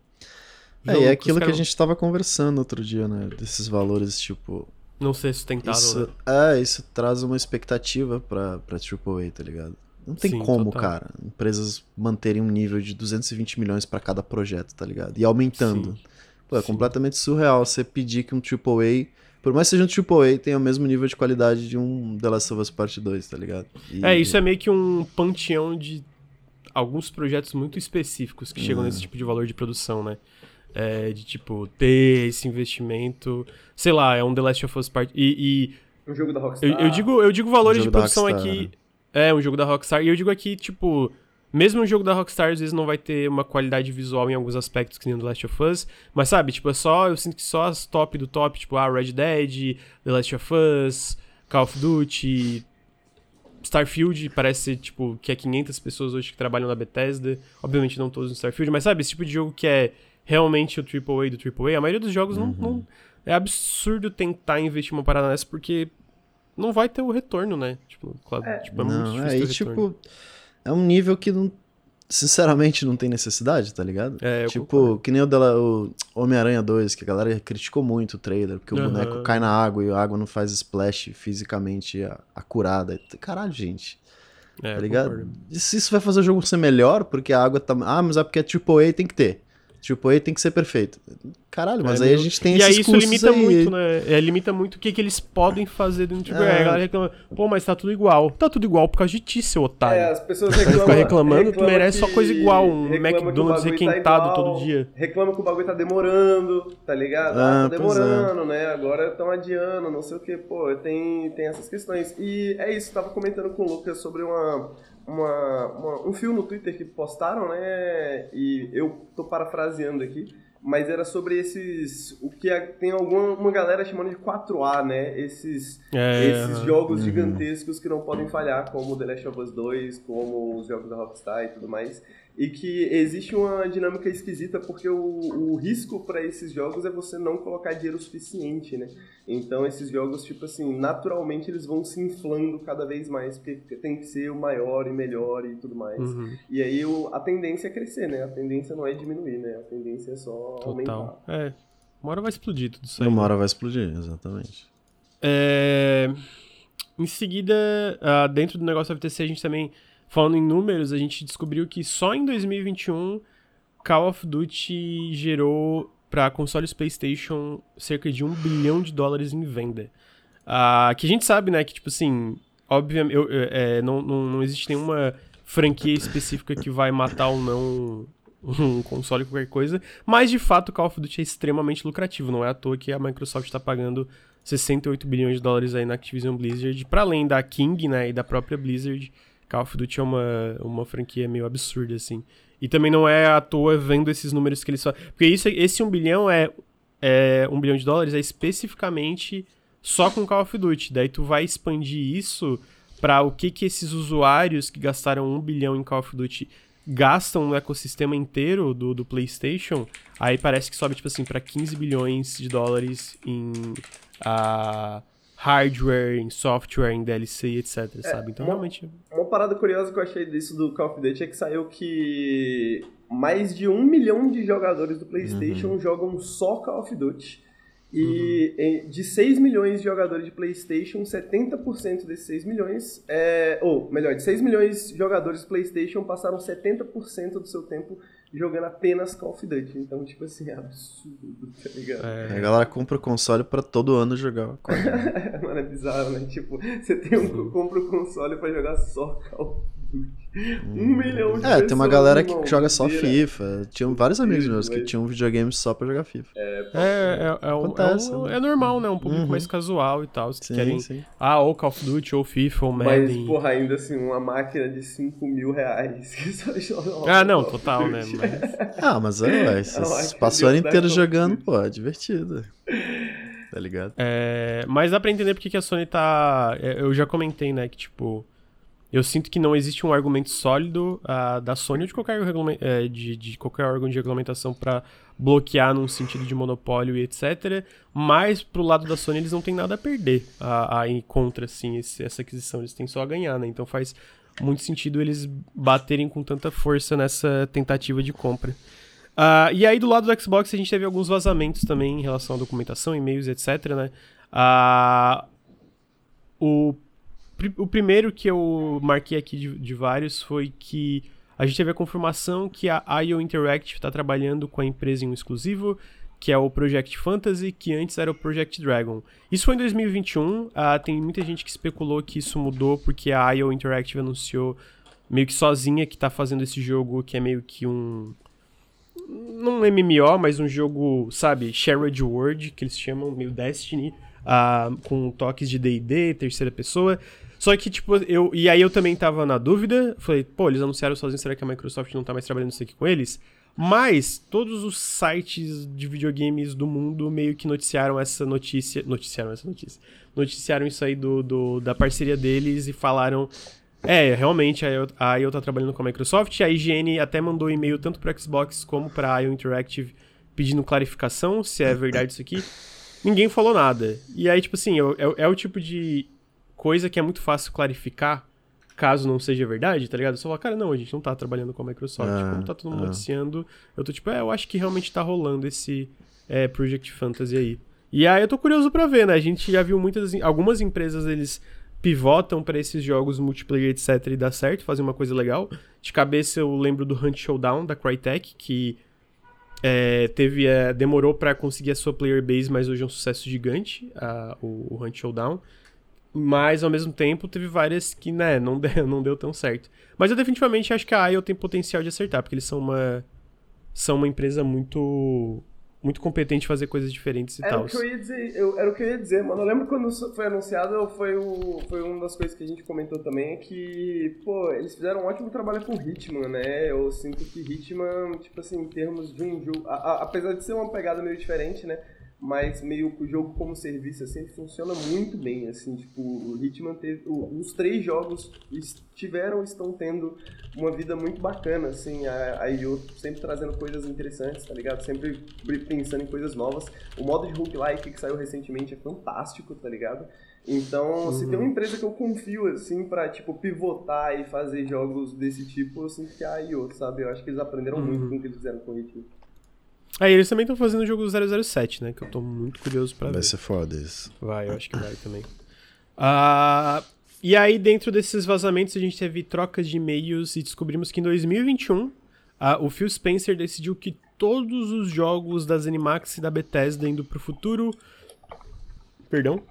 É, e é aquilo que a gente tava conversando outro dia, né? Desses valores, tipo. Não ser sustentável, Isso, né? é, isso traz uma expectativa pra, pra AAA, tá ligado? Não tem Sim, como, total. cara, empresas manterem um nível de 220 milhões pra cada projeto, tá ligado? E aumentando. Sim. Pô, é Sim. completamente surreal você pedir que um AAA, por mais que seja um AAA, tenha o mesmo nível de qualidade de um The Last of Us Part 2, tá ligado? E- É, isso é meio que um panteão de alguns projetos muito específicos que chegam nesse tipo de valor de produção, né? É, de tipo, ter esse investimento. Sei lá, é um The Last of Us Part. E, Um jogo da Rockstar. e eu, eu digo, eu digo valores Um de produção Rockstar, aqui. É, um jogo da Rockstar. E eu digo aqui, tipo. Mesmo um jogo da Rockstar, às vezes não vai ter uma qualidade visual em alguns aspectos que nem o The Last of Us. Mas sabe, tipo, é só. Eu sinto que só as top do top, tipo, ah, Red Dead, The Last of Us, Call of Duty, Starfield parece ser, tipo, que é 500 pessoas hoje que trabalham na Bethesda. Obviamente não todos no Starfield, mas sabe, esse tipo de jogo que é realmente o AAA do AAA, a maioria dos jogos não, não- É absurdo tentar investir uma parada nessa porque não vai ter o retorno, né? Tipo, claro, É. tipo, é muito Não, difícil é, ter e tipo, é um nível que não, sinceramente não tem necessidade, tá ligado? É, eu tipo, concordo. que nem o, dela- o Homem-Aranha 2, que a galera criticou muito o trailer, porque o Aham. boneco cai na água e a água não faz splash fisicamente a, a curada. Caralho, gente, É, tá eu ligado? concordo. Se isso vai fazer o jogo ser melhor, porque a água tá. Ah, mas é porque é AAA tem que ter. AAA tem que ser perfeito. Caralho, mas É, aí a gente tem E aí esses isso custos limita aí. muito, né? É, limita muito o que, que eles podem fazer dentro do AAA. É. Aí A galera reclama, pô, mas tá tudo igual. Tá tudo igual por causa de ti, seu otário. É, as pessoas Vai reclamam. ficar reclamando, tu reclama merece só que- coisa igual, um McDonald's tá requentado igual, todo dia. Reclama que o bagulho tá demorando, tá ligado? Ah, Ah, tá é. demorando, né? Agora estão adiando, não sei o que. Pô, tem, tem essas questões. E é isso, eu tava comentando com o Lucas sobre uma, uma, uma- um fio no Twitter que postaram, né? E eu tô parafraseando aqui. Mas era sobre esses. O que a- tem alguma uma galera chamando de 4A, né? Esses, É, esses jogos Uhum. gigantescos que não podem falhar, como The Last of Us 2, como os jogos da Rockstar e tudo mais. E que existe uma dinâmica esquisita porque o, o risco para esses jogos é você não colocar dinheiro suficiente, né? Então esses jogos, tipo assim, naturalmente eles vão se inflando cada vez mais, porque tem que ser o maior e melhor e tudo mais. Uhum, E aí o- a tendência é crescer, né? A tendência não é diminuir, né? A tendência é só aumentar. total. É. Uma hora vai explodir tudo isso aí. Uma né? hora vai explodir, exatamente. É, Em seguida, ah, dentro do negócio FTC, a gente também, falando em números, a gente descobriu que só em 2021 Call of Duty gerou para consoles PlayStation cerca de um bilhão de dólares em venda. Ah, que a gente sabe, né, que tipo assim, obviamente, eu- é, não, não, não existe nenhuma franquia específica que vai matar ou não um console qualquer coisa, mas de fato Call of Duty é extremamente lucrativo, não é à toa que a Microsoft está pagando 68 bilhões de dólares aí na Activision Blizzard, para além da King, né, e da própria Blizzard, Call of Duty é uma, uma franquia meio absurda, assim. E também não é à toa vendo esses números que eles só... Porque isso, esse 1 bilhão é, é... 1 bilhão de dólares é especificamente só com Call of Duty. Daí tu vai expandir isso para o que que esses usuários que gastaram 1 bilhão em Call of Duty gastam no ecossistema inteiro do, do PlayStation, aí parece que sobe, tipo assim, para 15 bilhões de dólares em ah, hardware, em software, em DLC, etc, sabe? Então, uma- realmente... Uma parada curiosa que eu achei disso do Call of Duty é que saiu que mais de um milhão de jogadores do PlayStation jogam só Call of Duty. E uhum. de 6 milhões de jogadores de PlayStation, 70% desses 6 milhões, é, ou melhor, de 6 milhões de jogadores de PlayStation passaram 70% do seu tempo jogando apenas Call of Duty. Então, tipo assim, é absurdo, tá ligado? É. A galera compra o console pra todo ano jogar. Mano, é bizarro, né? Tipo, você tem um, compra o console pra jogar só Call of Duty. Um milhão de É, tem uma galera que joga só FIFA. Tinha vários amigos meus que tinham um videogame só pra jogar FIFA. É, é, é, é, Acontece, é, um, né? é normal, né? Um público uhum. mais casual e tal. Se sim, querem. Sim. Ah, ou Call of Duty, ou FIFA, ou Madden. Mas, porra, ainda assim, uma máquina de 5 mil reais que só joga. Ah, não, total, né? Mas... ah, mas é, ué, você passou o ano inteiro jogando, pô, é divertido. Tá ligado? É, mas dá pra entender porque que a Sony tá. É, eu já comentei, né, que tipo eu sinto que não existe um argumento sólido uh, da Sony ou de qualquer, é, de, de, qualquer órgão de regulamentação para bloquear num sentido de monopólio e etc. Mas pro lado da Sony eles não têm nada a perder a, a contra assim, esse, essa aquisição, eles têm só a ganhar, né? Então faz muito sentido eles baterem com tanta força nessa tentativa de compra. Uh, e aí do lado do Xbox a gente teve alguns vazamentos também em relação à documentação, e-mails, etc, né? Uh, o o primeiro que eu marquei aqui de, de, vários foi que a gente teve a confirmação que a IO Interactive está trabalhando com a empresa em um exclusivo, que é o Project Fantasy, que antes era o Project Dragon. Isso foi em 2021, uh, ah, tem muita gente que especulou que isso mudou porque a IO Interactive anunciou meio que sozinha que está fazendo esse jogo que é meio que um não um MMO, mas um jogo, sabe, shared world, que eles chamam, meio Destiny, uh, com toques de D&D, terceira pessoa. Só que, tipo, eu. E aí eu também tava na dúvida. Falei, pô, eles anunciaram sozinhos, será que a Microsoft não tá mais trabalhando isso aqui com eles? Mas todos os sites de videogames do mundo meio que noticiaram essa notícia. Noticiaram essa notícia. Noticiaram isso aí do, do da parceria deles e falaram. É, realmente a IO tá trabalhando com a Microsoft. A IGN até mandou e-mail tanto para Xbox como para IO Interactive pedindo clarificação se é verdade isso aqui. Ninguém falou nada. E aí, tipo assim, é, é, é o tipo de coisa que é muito fácil clarificar, caso não seja verdade, tá ligado? Só falar, cara, não, a gente não tá trabalhando com a Microsoft. Ah, Como tá todo mundo ah. noticiando, eu tô tipo, é, eu acho que realmente tá rolando esse é, Project Fantasy aí. E aí eu tô curioso para ver, né? A gente já viu muitas, algumas empresas, eles pivotam para esses jogos multiplayer, etc, e dá certo, fazem uma coisa legal. De cabeça eu lembro do Hunt Showdown da Crytek, que é, teve, é, demorou para conseguir a sua player base, mas hoje é um sucesso gigante, a, o, o Hunt Showdown. Mas, ao mesmo tempo, teve várias que, né, não deu, não deu tão certo. Mas eu definitivamente acho que a IO tem potencial de acertar, porque eles são uma, são uma empresa muito muito competente em fazer coisas diferentes e era tal. O que eu ia dizer, eu, era o que eu ia dizer, mano. Eu lembro quando foi anunciado, foi, o, foi uma das coisas que a gente comentou também, é que, pô, eles fizeram um ótimo trabalho com Hitman, né? Eu sinto que Hitman, tipo assim, em termos de um jogo, a, a, apesar de ser uma pegada meio diferente, né? Mas meio que o jogo como serviço assim funciona muito bem assim tipo o Hitman teve os três jogos tiveram estão tendo uma vida muito bacana assim a, a IO sempre trazendo coisas interessantes tá ligado sempre pensando em coisas novas o modo de roguelike que saiu recentemente é fantástico tá ligado então, uhum. se tem uma empresa que eu confio, assim, pra, tipo, pivotar e fazer jogos desse tipo, eu sinto que é a IO, sabe? Eu acho que eles aprenderam uhum. muito com o que eles fizeram com o Hitman. Aí eles também estão fazendo o jogo 007, né? Que eu tô muito curioso pra vai ver. Vai ser foda isso. Vai, eu acho que vai também. Uh, e aí, dentro desses vazamentos, a gente teve trocas de e-mails e descobrimos que em 2021, uh, o Phil Spencer decidiu que todos os jogos das Animax e da Bethesda indo pro futuro. Perdão.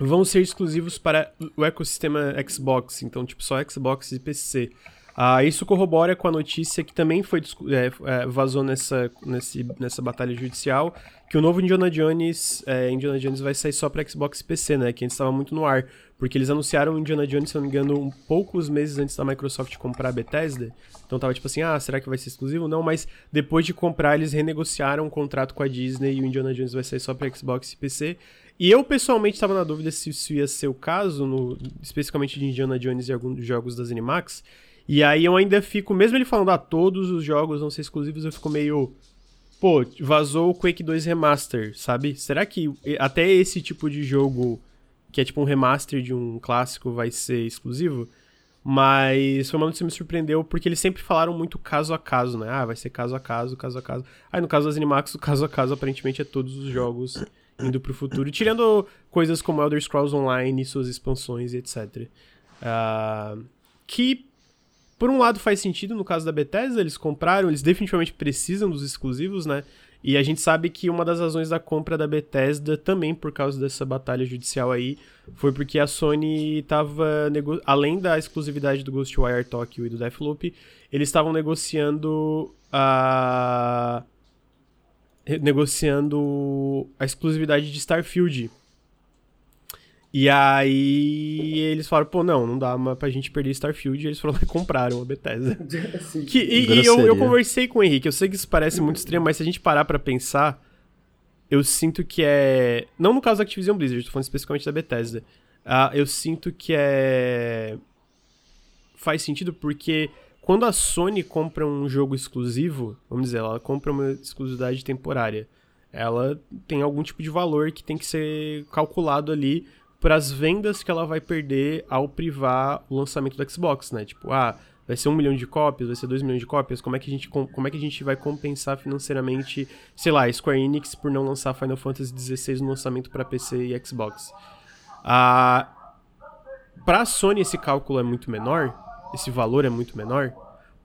Vão ser exclusivos para o ecossistema Xbox, então, tipo, só Xbox e PC. Ah, isso corrobora com a notícia que também foi é, é, vazou nessa, nesse, nessa batalha judicial, que o novo Indiana Jones, é, Indiana Jones vai sair só para Xbox e PC, né? Que antes estava muito no ar, porque eles anunciaram o Indiana Jones, se não me engano, um poucos meses antes da Microsoft comprar a Bethesda. Então tava tipo assim, ah, será que vai ser exclusivo? Não, mas depois de comprar, eles renegociaram o um contrato com a Disney e o Indiana Jones vai sair só para Xbox e PC. E eu pessoalmente estava na dúvida se isso ia ser o caso, no, especificamente de Indiana Jones e alguns jogos das Animax. E aí eu ainda fico, mesmo ele falando, ah, todos os jogos vão ser exclusivos, eu fico meio. Pô, vazou o Quake 2 Remaster, sabe? Será que até esse tipo de jogo, que é tipo um remaster de um clássico, vai ser exclusivo? Mas foi uma notícia que me surpreendeu, porque eles sempre falaram muito caso a caso, né? Ah, vai ser caso a caso, caso a caso. Aí no caso das Animax, o caso a caso aparentemente é todos os jogos indo pro futuro, tirando coisas como Elder Scrolls Online, suas expansões e etc. Uh, que, por um lado, faz sentido no caso da Bethesda, eles compraram, eles definitivamente precisam dos exclusivos, né? E a gente sabe que uma das razões da compra da Bethesda, também por causa dessa batalha judicial aí, foi porque a Sony estava, além da exclusividade do Ghostwire Tokyo e do Deathloop, eles estavam negociando a negociando a exclusividade de Starfield. E aí eles falaram, pô, não, não dá pra gente perder Starfield. E eles foram lá e compraram a Bethesda. que, e, e eu, eu, conversei com o Henrique, eu sei que isso parece muito estranho, mas se a gente parar pra pensar, eu sinto que é... Não no caso da Activision Blizzard, tô falando especificamente da Bethesda. Uh, eu sinto que é... Faz sentido porque quando a Sony compra um jogo exclusivo, vamos dizer, ela compra uma exclusividade temporária, ela tem algum tipo de valor que tem que ser calculado ali para as vendas que ela vai perder ao privar o lançamento do Xbox, né? Tipo, ah, vai ser um milhão de cópias, vai ser dois milhões de cópias, como é que a gente, como é que a gente vai compensar financeiramente, sei lá, Square Enix por não lançar Final Fantasy XVI no lançamento para PC e Xbox? Ah, para a Sony esse cálculo é muito menor, esse valor é muito menor,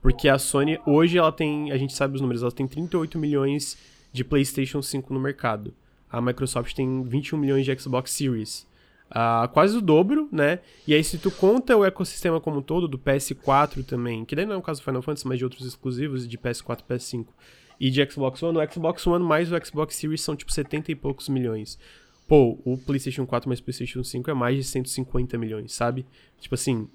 porque a Sony, hoje ela tem, a gente sabe os números, ela tem 38 milhões de PlayStation 5 no mercado. A Microsoft tem 21 milhões de Xbox Series. Uh, quase o dobro, né? E aí, se tu conta o ecossistema como um todo, do PS4 também, que daí não é o caso do Final Fantasy, mas de outros exclusivos, de PS4 e PS5, e de Xbox One, o Xbox One mais o Xbox Series são tipo 70 e poucos milhões. Pô, o PlayStation 4 mais PlayStation 5 é mais de 150 milhões, sabe? Tipo assim,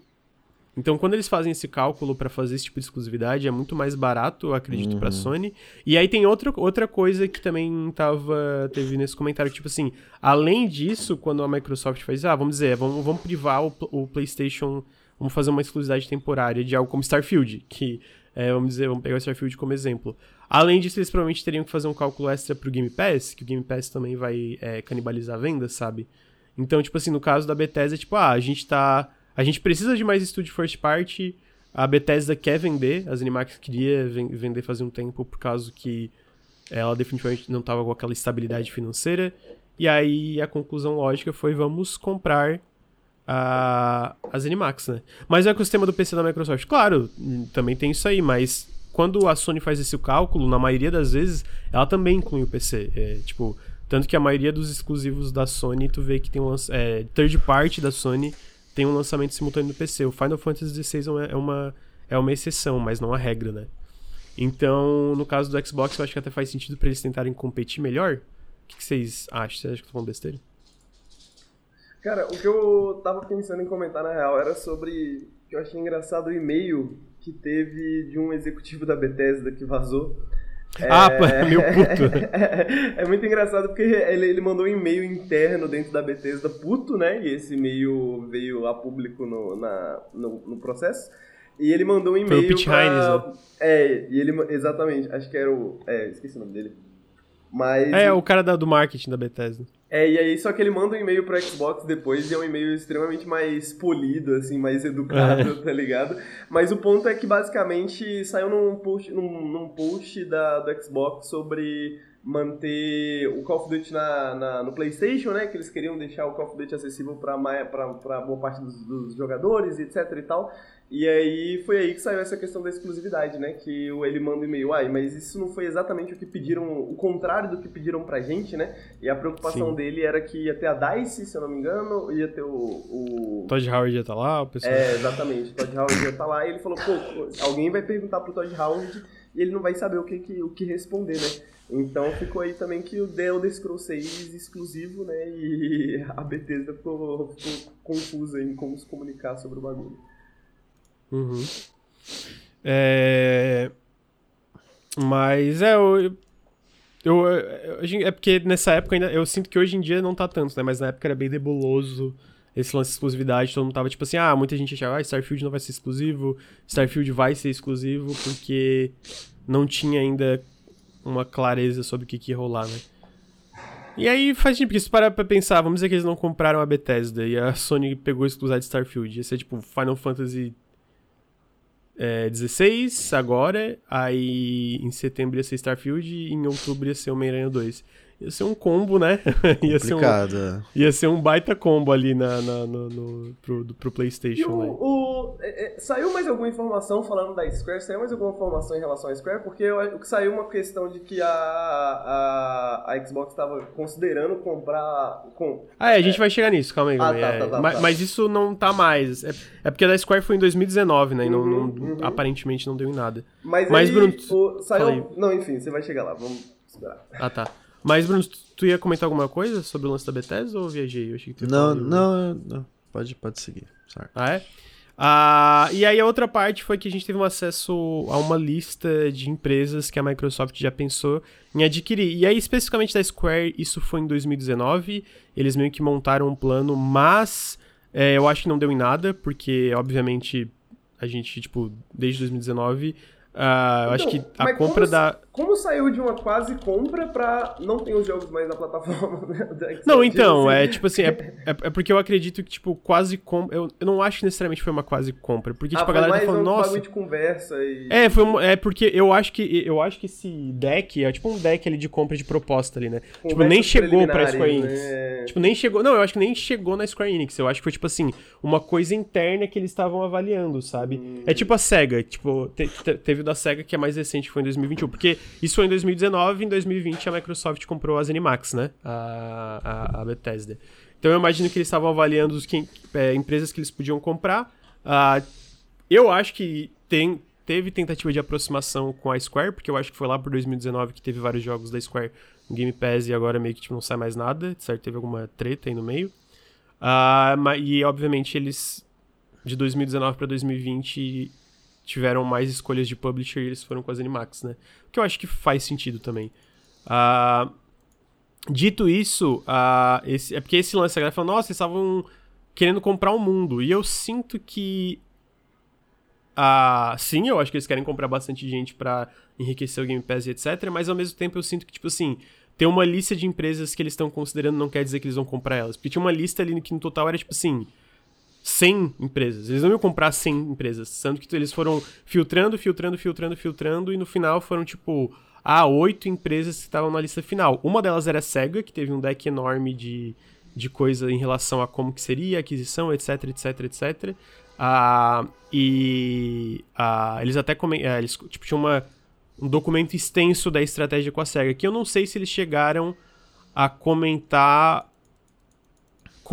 então, quando eles fazem esse cálculo para fazer esse tipo de exclusividade, é muito mais barato, eu acredito, uhum. pra Sony. E aí tem outra, outra coisa que também tava, teve nesse comentário, tipo assim, além disso, quando a Microsoft faz, ah, vamos dizer, vamos, vamos privar o, o PlayStation, vamos fazer uma exclusividade temporária de algo como Starfield, que, é, vamos dizer, vamos pegar o Starfield como exemplo. Além disso, eles provavelmente teriam que fazer um cálculo extra pro Game Pass, que o Game Pass também vai é, canibalizar a venda, sabe? Então, tipo assim, no caso da Bethesda, tipo, ah, a gente tá a gente precisa de mais estúdio first party. A Bethesda quer vender, as Animax queria vender fazia um tempo por causa que ela definitivamente não estava com aquela estabilidade financeira. E aí a conclusão lógica foi vamos comprar a, as Animax, né? Mas o ecossistema do PC da Microsoft, claro, também tem isso aí, mas quando a Sony faz esse cálculo, na maioria das vezes, ela também inclui o PC. É, tipo, tanto que a maioria dos exclusivos da Sony, tu vê que tem um é, third party da Sony tem um lançamento simultâneo no PC. O Final Fantasy XVI é uma, é uma exceção, mas não a regra, né? Então, no caso do Xbox, eu acho que até faz sentido para eles tentarem competir melhor. O que, que vocês acham? Vocês acham que eu tô falando besteira? Cara, o que eu tava pensando em comentar na real era sobre. que eu achei engraçado o e-mail que teve de um executivo da Bethesda que vazou ah, é... meu puto. é muito engraçado porque ele, ele mandou um e-mail interno dentro da Bethesda puto, né? E esse e-mail veio a público no, na, no, no processo. E ele mandou um e-mail. Foi o Pete pra... Hines, né? É, e ele. Exatamente, acho que era o. É, esqueci o nome dele. Mas. É, o cara da, do marketing da Bethesda. É, e aí só que ele manda um e-mail pro Xbox depois e é um e-mail extremamente mais polido, assim, mais educado, é. tá ligado? Mas o ponto é que basicamente saiu num post, num, num post da, do Xbox sobre manter o Call of Duty na, na, no PlayStation, né? Que eles queriam deixar o Call of Duty acessível para boa parte dos, dos, jogadores, etc e tal. E aí foi aí que saiu essa questão da exclusividade, né? Que ele manda e-mail, ai, mas isso não foi exatamente o que pediram, o contrário do que pediram pra gente, né? E a preocupação Sim. dele era que ia ter a DICE, se eu não me engano, ia ter o. o... Todd Howard ia estar tá lá, o pessoal. É, exatamente. O Todd Howard ia estar tá lá e ele falou, pô, alguém vai perguntar pro Todd Howard e ele não vai saber o que, que, o que responder, né? Então ficou aí também que o The Elder Scrolls 6 exclusivo, né? E a Bethesda ficou, ficou confusa em como se comunicar sobre o bagulho. Uhum. É... Mas é, eu, eu, eu, É porque nessa época ainda. Eu sinto que hoje em dia não tá tanto, né? Mas na época era bem nebuloso esse lance de exclusividade. Todo mundo tava tipo assim: ah, muita gente achava, ah, Starfield não vai ser exclusivo, Starfield vai ser exclusivo, porque não tinha ainda uma clareza sobre o que, que ia rolar, né? E aí faz sentido, porque se parar pra pensar, vamos dizer que eles não compraram a Bethesda e a Sony pegou exclusividade de Starfield. Ia ser tipo Final Fantasy é, 16 agora, aí em setembro ia ser Starfield e em outubro ia ser Homem-Aranha 2. Ia ser um combo, né? ia, ser um, é. ia ser um baita combo ali na, na- no, no- pro, pro E PlayStation, o, né? o- é, é, saiu mais alguma informação falando da Square? Saiu mais alguma informação em relação à Square? Porque eu- saiu uma questão de que a, a, a Xbox estava considerando comprar. Com, Ah, é, a gente vai chegar nisso, calma aí. Calma Ah, aí, tá, é. tá, tá, mas, tá. mas isso não tá mais. É, é porque a da Square foi em 2019, né? E não, Uhum, não- uhum. aparentemente não deu em nada. Mas, Mas, aí, Bruno, o- saiu. Não, enfim, você vai chegar lá, vamos esperar. Ah, tá. Mas, Bruno, tu, tu ia comentar alguma coisa sobre o lance da Bethesda ou viajei? Eu achei que tu ia Não, não, não. Pode, pode seguir. Sorry. Ah, é? Ah, e aí a outra parte foi que a gente teve um acesso a uma lista de empresas que a Microsoft já pensou em adquirir. E aí, especificamente da Square, isso foi em 2019. Eles meio que montaram um plano, mas é, eu acho que não deu em nada, porque, obviamente, a gente, tipo, desde 2019, ah, eu acho que Então, a mas compra da. Como saiu de uma quase compra pra não ter os jogos mais na plataforma Xbox? Não, então, assim, é tipo assim, é, é, é porque eu acredito que, tipo, quase compra. Eu, eu não acho que necessariamente foi uma quase compra. Porque, ah, tipo, a galera tá falando, um nossa. de conversa e... É, foi um- é porque eu acho que eu acho que esse deck é tipo um deck ali de compra de proposta ali, né? tipo, nem chegou pra Square Enix. né? Tipo, nem chegou. Não, eu acho que nem chegou na Square Enix. Eu acho que foi, tipo assim, uma coisa interna que eles estavam avaliando, sabe? Hum. É tipo a SEGA. Tipo, te- te- teve o da SEGA que é mais recente, que foi em 2021. Porque isso foi em 2019, em 2020 a Microsoft comprou a ZeniMax, né? A, a, a Bethesda. Então eu imagino que eles estavam avaliando os que, é, empresas que eles podiam comprar. Ah, eu acho que tem, teve tentativa de aproximação com a Square, porque eu acho que foi lá por 2019 que teve vários jogos da Square no Game Pass e agora meio que tipo, não sai mais nada, certo? Teve alguma treta aí no meio. Ma- e obviamente eles, de 2019 para 2020, tiveram mais escolhas de publisher e eles foram com as Animax, né? O que eu acho que faz sentido também. Ah, dito isso, ah, esse, é porque esse lance, a galera fala, nossa, eles estavam querendo comprar o mundo. E eu sinto que. Ah, sim, eu acho que eles querem comprar bastante gente pra enriquecer o Game Pass e etc. Mas ao mesmo tempo eu sinto que, tipo assim, ter uma lista de empresas que eles estão considerando não quer dizer que eles vão comprar elas. Porque tinha uma lista ali que no total era, tipo assim, 100 empresas. Eles não iam comprar 100 empresas. Sendo que eles foram filtrando, filtrando, filtrando, filtrando. E no final foram, tipo, ah, oito empresas que estavam na lista final. Uma delas era a SEGA, que teve um deck enorme de, de coisa em relação a como que seria a aquisição, etc, etc, etc. Ah, e ah, eles até comen- ah, eles tipo, tinham uma, um documento extenso da estratégia com a SEGA, que eu não sei se eles chegaram a comentar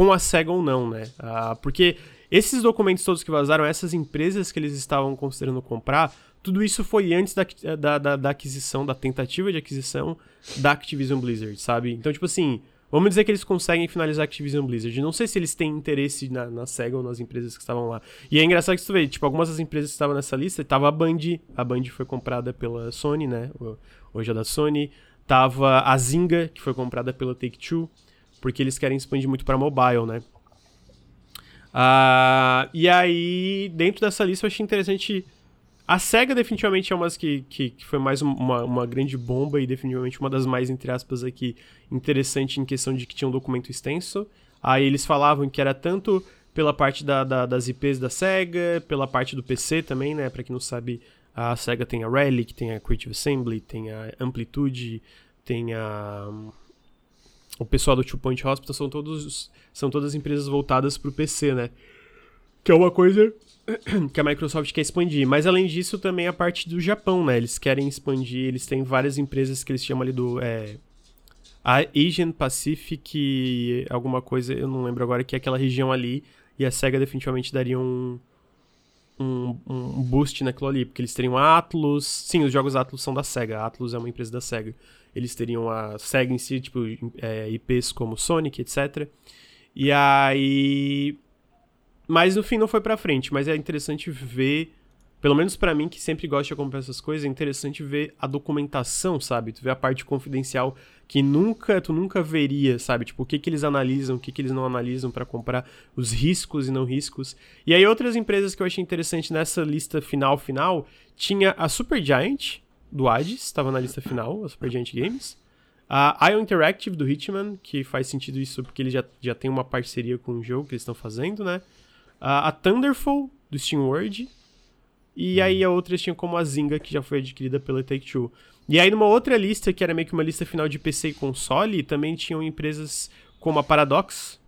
com a SEGA ou não, né? Ah, porque esses documentos todos que vazaram, essas empresas que eles estavam considerando comprar, tudo isso foi antes da, da, da, da aquisição, da tentativa de aquisição da Activision Blizzard, sabe? Então, tipo assim, vamos dizer que eles conseguem finalizar a Activision Blizzard. Não sei se eles têm interesse na, na SEGA ou nas empresas que estavam lá. E é engraçado que tu vê, tipo, algumas das empresas que estavam nessa lista, tava a Band, a Band foi comprada pela Sony, né? Hoje é da Sony. Tava a Zynga, que foi comprada pela Take-Two, porque eles querem expandir muito para mobile, né? Ah, e aí, dentro dessa lista, eu achei interessante. A SEGA definitivamente é uma que, que, que foi mais uma, uma grande bomba e definitivamente uma das mais, entre aspas, aqui, interessante em questão de que tinha um documento extenso. Aí eles falavam que era tanto pela parte da, da, das IPs da SEGA, pela parte do PC também, né? Pra quem não sabe, a SEGA tem a Relic, tem a Creative Assembly, tem a Amplitude, tem a... O pessoal do Two Point Hospital são todos são todas empresas voltadas pro PC, né? Que é uma coisa que a Microsoft quer expandir. Mas além disso, também a parte do Japão, né? Eles querem expandir, eles têm várias empresas que eles chamam ali do. É, Asian Pacific, alguma coisa, eu não lembro agora, que é aquela região ali. E a SEGA definitivamente daria um, um, um boost naquilo ali, porque eles teriam a Atlus. Sim, os jogos Atlus são da SEGA. A é uma empresa da SEGA. Eles teriam a SEGA em si, tipo, é, IPs como Sonic, etc. E aí. Mas no fim não foi pra frente, mas é interessante ver. Pelo menos pra mim, que sempre gosto de acompanhar essas coisas, é interessante ver a documentação, sabe? Tu vê a parte confidencial que nunca, tu nunca veria, sabe? Tipo, o que que eles analisam, o que que eles não analisam pra comprar, os riscos e não riscos. E aí outras empresas que eu achei interessante nessa lista final final, tinha a Supergiant do Hades, estava na lista final, a Supergiant Games. A IO Interactive do Hitman, que faz sentido isso porque ele já, já tem uma parceria com o jogo que eles estão fazendo, né? A, Thunderful do SteamWorld. E aí a outras tinha como a Zynga, que já foi adquirida pela Take-Two. E aí numa outra lista, que era meio que uma lista final de PC e console, também tinham empresas como a Paradox,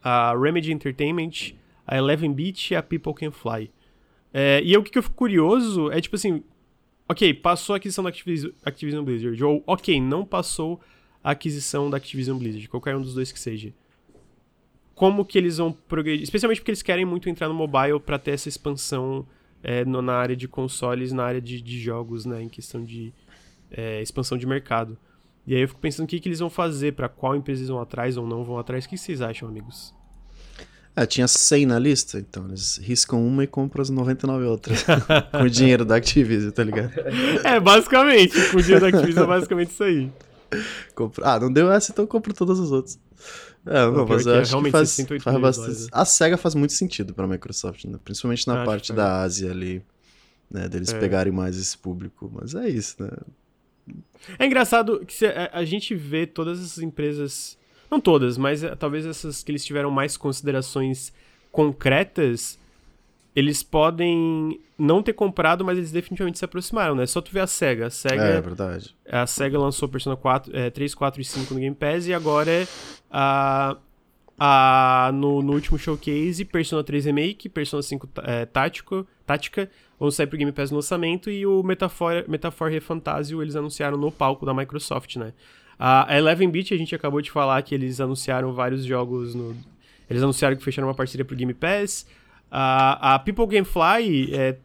a Remedy Entertainment, a Eleven Beat e a People Can Fly. É, e o que eu fico curioso é tipo assim, ok, passou a aquisição da Activision, Blizzard, ou ok, não passou a aquisição da Activision Blizzard, qualquer um dos dois que seja. Como que eles vão progredir? Especialmente porque eles querem muito entrar no mobile para ter essa expansão é, no, na área de consoles, na área de, de jogos, né, em questão de é, expansão de mercado. E aí eu fico pensando o que, que eles vão fazer, para qual empresa eles vão atrás ou não vão atrás. O que vocês acham, amigos? Ah, tinha 100 na lista, então eles riscam uma e compram as 99 outras. com o dinheiro da Activision, tá ligado? É, basicamente. Com o dinheiro da Activision é basicamente isso aí. Compro... Ah, não deu essa, então eu compro todas as outras. É, não, mas eu é, acho que faz, faz bastante... A SEGA faz muito sentido pra Microsoft, né? Principalmente na parte da Ásia ali, né? Deles é. pegarem mais esse público. Mas é isso, né? É engraçado que a gente vê todas essas empresas, não todas, mas eh, talvez essas que eles tiveram mais considerações concretas, eles podem não ter comprado, mas eles definitivamente se aproximaram, né? Só tu ver a SEGA. A SEGA é, é verdade. A SEGA lançou Persona 4, é, 3, 4 e 5 no Game Pass e agora a, a, no, no último showcase Persona 3 Remake, Persona 5 é, Tático, Tática vão sair pro Game Pass no lançamento e o Metafor, Metafor Refantasio eles anunciaram no palco da Microsoft, né? A Eleven Bit, a gente acabou de falar que eles anunciaram vários jogos no... Eles anunciaram que fecharam uma parceria pro Game Pass. A, a People Gamefly é,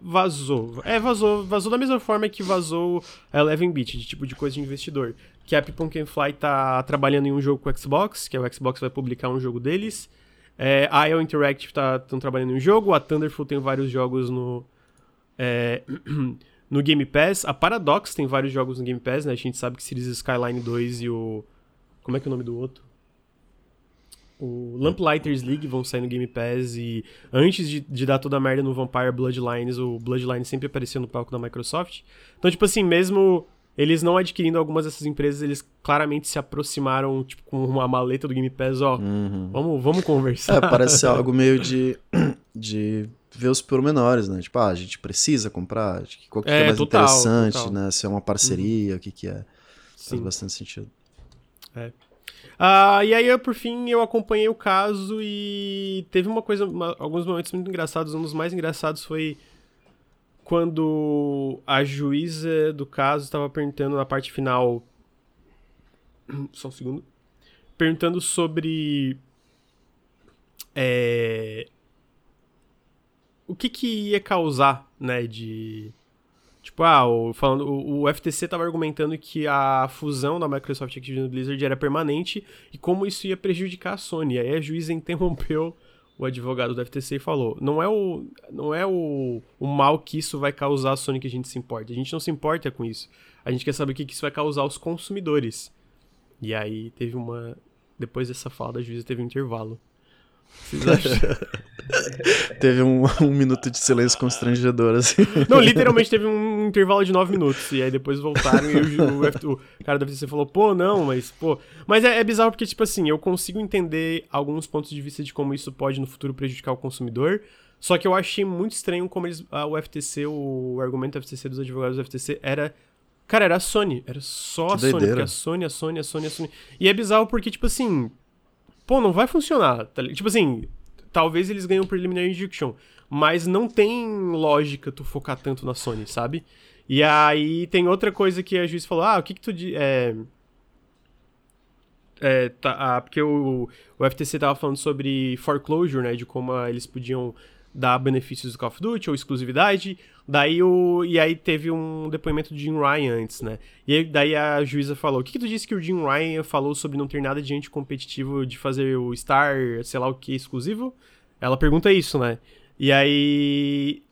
vazou. É, vazou. Vazou da mesma forma que vazou a Eleven Bit, de tipo de coisa de investidor. Que a People Gamefly tá trabalhando em um jogo com o Xbox, que é o Xbox vai publicar um jogo deles. É, a IO Interactive estão tá, trabalhando em um jogo, a Thunderful tem vários jogos no, é, no Game Pass, a Paradox tem vários jogos no Game Pass, né? A gente sabe que Cities Skyline 2 e o. Como é que é o nome do outro? O Lamplighters League vão sair no Game Pass e antes de, de dar toda a merda no Vampire Bloodlines, o Bloodlines sempre aparecia no palco da Microsoft. Então, tipo assim, mesmo eles não adquirindo algumas dessas empresas, eles claramente se aproximaram, tipo, com uma maleta do Game Pass, ó, uhum. vamos, vamos conversar. É, parece algo meio de, de ver os pormenores, né? Tipo, ah, a gente precisa comprar, qual que é, é mais total, interessante, total. né? Se é uma parceria, uhum. o que que é. Sim. Faz bastante sentido. É. Ah, e aí, eu, por fim, eu acompanhei o caso e teve uma coisa, uma, alguns momentos muito engraçados. Um dos mais engraçados foi quando a juíza do caso estava perguntando na parte final. Só um segundo. Perguntando sobre. É, o que que ia causar, né, de... Tipo, ah, o, falando, o, o FTC estava argumentando que a fusão da Microsoft e Activision Blizzard era permanente e como isso ia prejudicar a Sony. Aí a juíza interrompeu o advogado do FTC falou: não é o, não é o, o mal que isso vai causar a Sony que a gente se importa. A gente não se importa com isso. A gente quer saber o que isso vai causar aos consumidores. E aí teve uma. Depois dessa fala da juíza, teve um intervalo. Teve um, um, minuto de silêncio constrangedor, assim. Não, literalmente teve um intervalo de nove minutos. E aí depois voltaram e o, o, o cara da FTC falou, pô, não, mas, pô. Mas é, é, bizarro porque, tipo assim, eu consigo entender alguns pontos de vista de como isso pode no futuro prejudicar o consumidor. Só que eu achei muito estranho como eles. A, o FTC, o, o argumento do FTC dos advogados do FTC era. Cara, era a Sony. Era só que a Sony. Porque a Sony, a Sony, a Sony, a Sony. E é bizarro porque, tipo assim pô, não vai funcionar. Tá tipo assim, talvez eles ganhem um preliminary injunction, mas não tem lógica tu focar tanto na Sony, sabe? E aí tem outra coisa que a juiz falou, ah, o que que tu... É, é, tá, ah, porque o, o FTC tava falando sobre foreclosure, né, de como eles podiam dar benefícios do Call of Duty ou exclusividade. Daí o. E aí teve um depoimento de Jim Ryan antes, né? E aí, daí a juíza falou: O que, que tu disse que o Jim Ryan falou sobre não ter nada de anticompetitivo de fazer o Star, sei lá o que, exclusivo? Ela pergunta isso, né? E aí.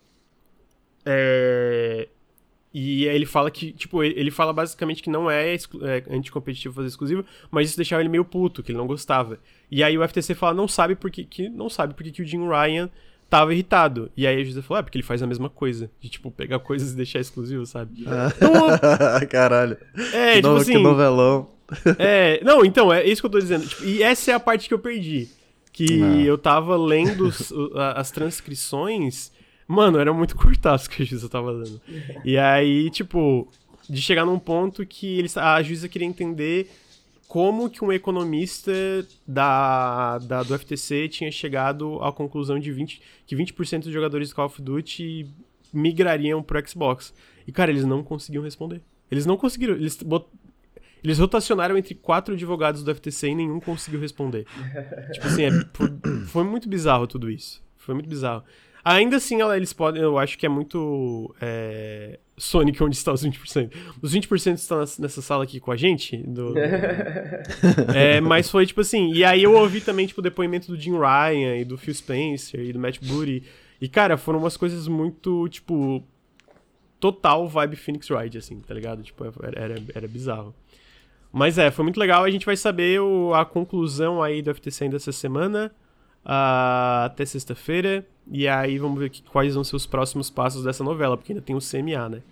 É. E ele fala que, tipo, ele fala basicamente que não é, é anticompetitivo fazer exclusivo, mas isso deixava ele meio puto, que ele não gostava. E aí o FTC fala, não sabe porque que não sabe porque que o Jim Ryan tava irritado. E aí a juíza falou, é porque ele faz a mesma coisa. De, tipo, pegar coisas e deixar exclusivo, sabe? Ah. Então, Caralho. É, que tipo no, assim... Que novelão. É, não, então, é isso que eu tô dizendo. Tipo, e essa é a parte que eu perdi. Que ah. eu tava lendo as transcrições, Mano, era muito curtaço que a juíza tava dando. E aí, tipo, de chegar num ponto que eles, a juíza queria entender como que um economista da, da, do FTC tinha chegado à conclusão de 20, que 20% dos jogadores do Call of Duty migrariam pro Xbox. E, cara, eles não conseguiam responder. Eles não conseguiram. Eles, bot... eles rotacionaram entre quatro advogados do FTC e nenhum conseguiu responder. tipo assim, é, foi muito bizarro tudo isso. Foi muito bizarro. Ainda assim, eles podem. Eu acho que é muito. É, Sonic, onde está os 20%? Os 20% estão nessa sala aqui com a gente. Do... é, mas foi tipo assim. E aí eu ouvi também, tipo, o depoimento do Jim Ryan e do Phil Spencer e do Matt Booty. E, cara, foram umas coisas muito, tipo. Total vibe Phoenix Wright, assim, tá ligado? Tipo, era, era, era bizarro. Mas é, foi muito legal. A gente vai saber o, a conclusão aí do FTC ainda essa semana uh, até sexta-feira. E aí vamos ver que, quais vão ser os próximos passos dessa novela, porque ainda tem o CMA, né?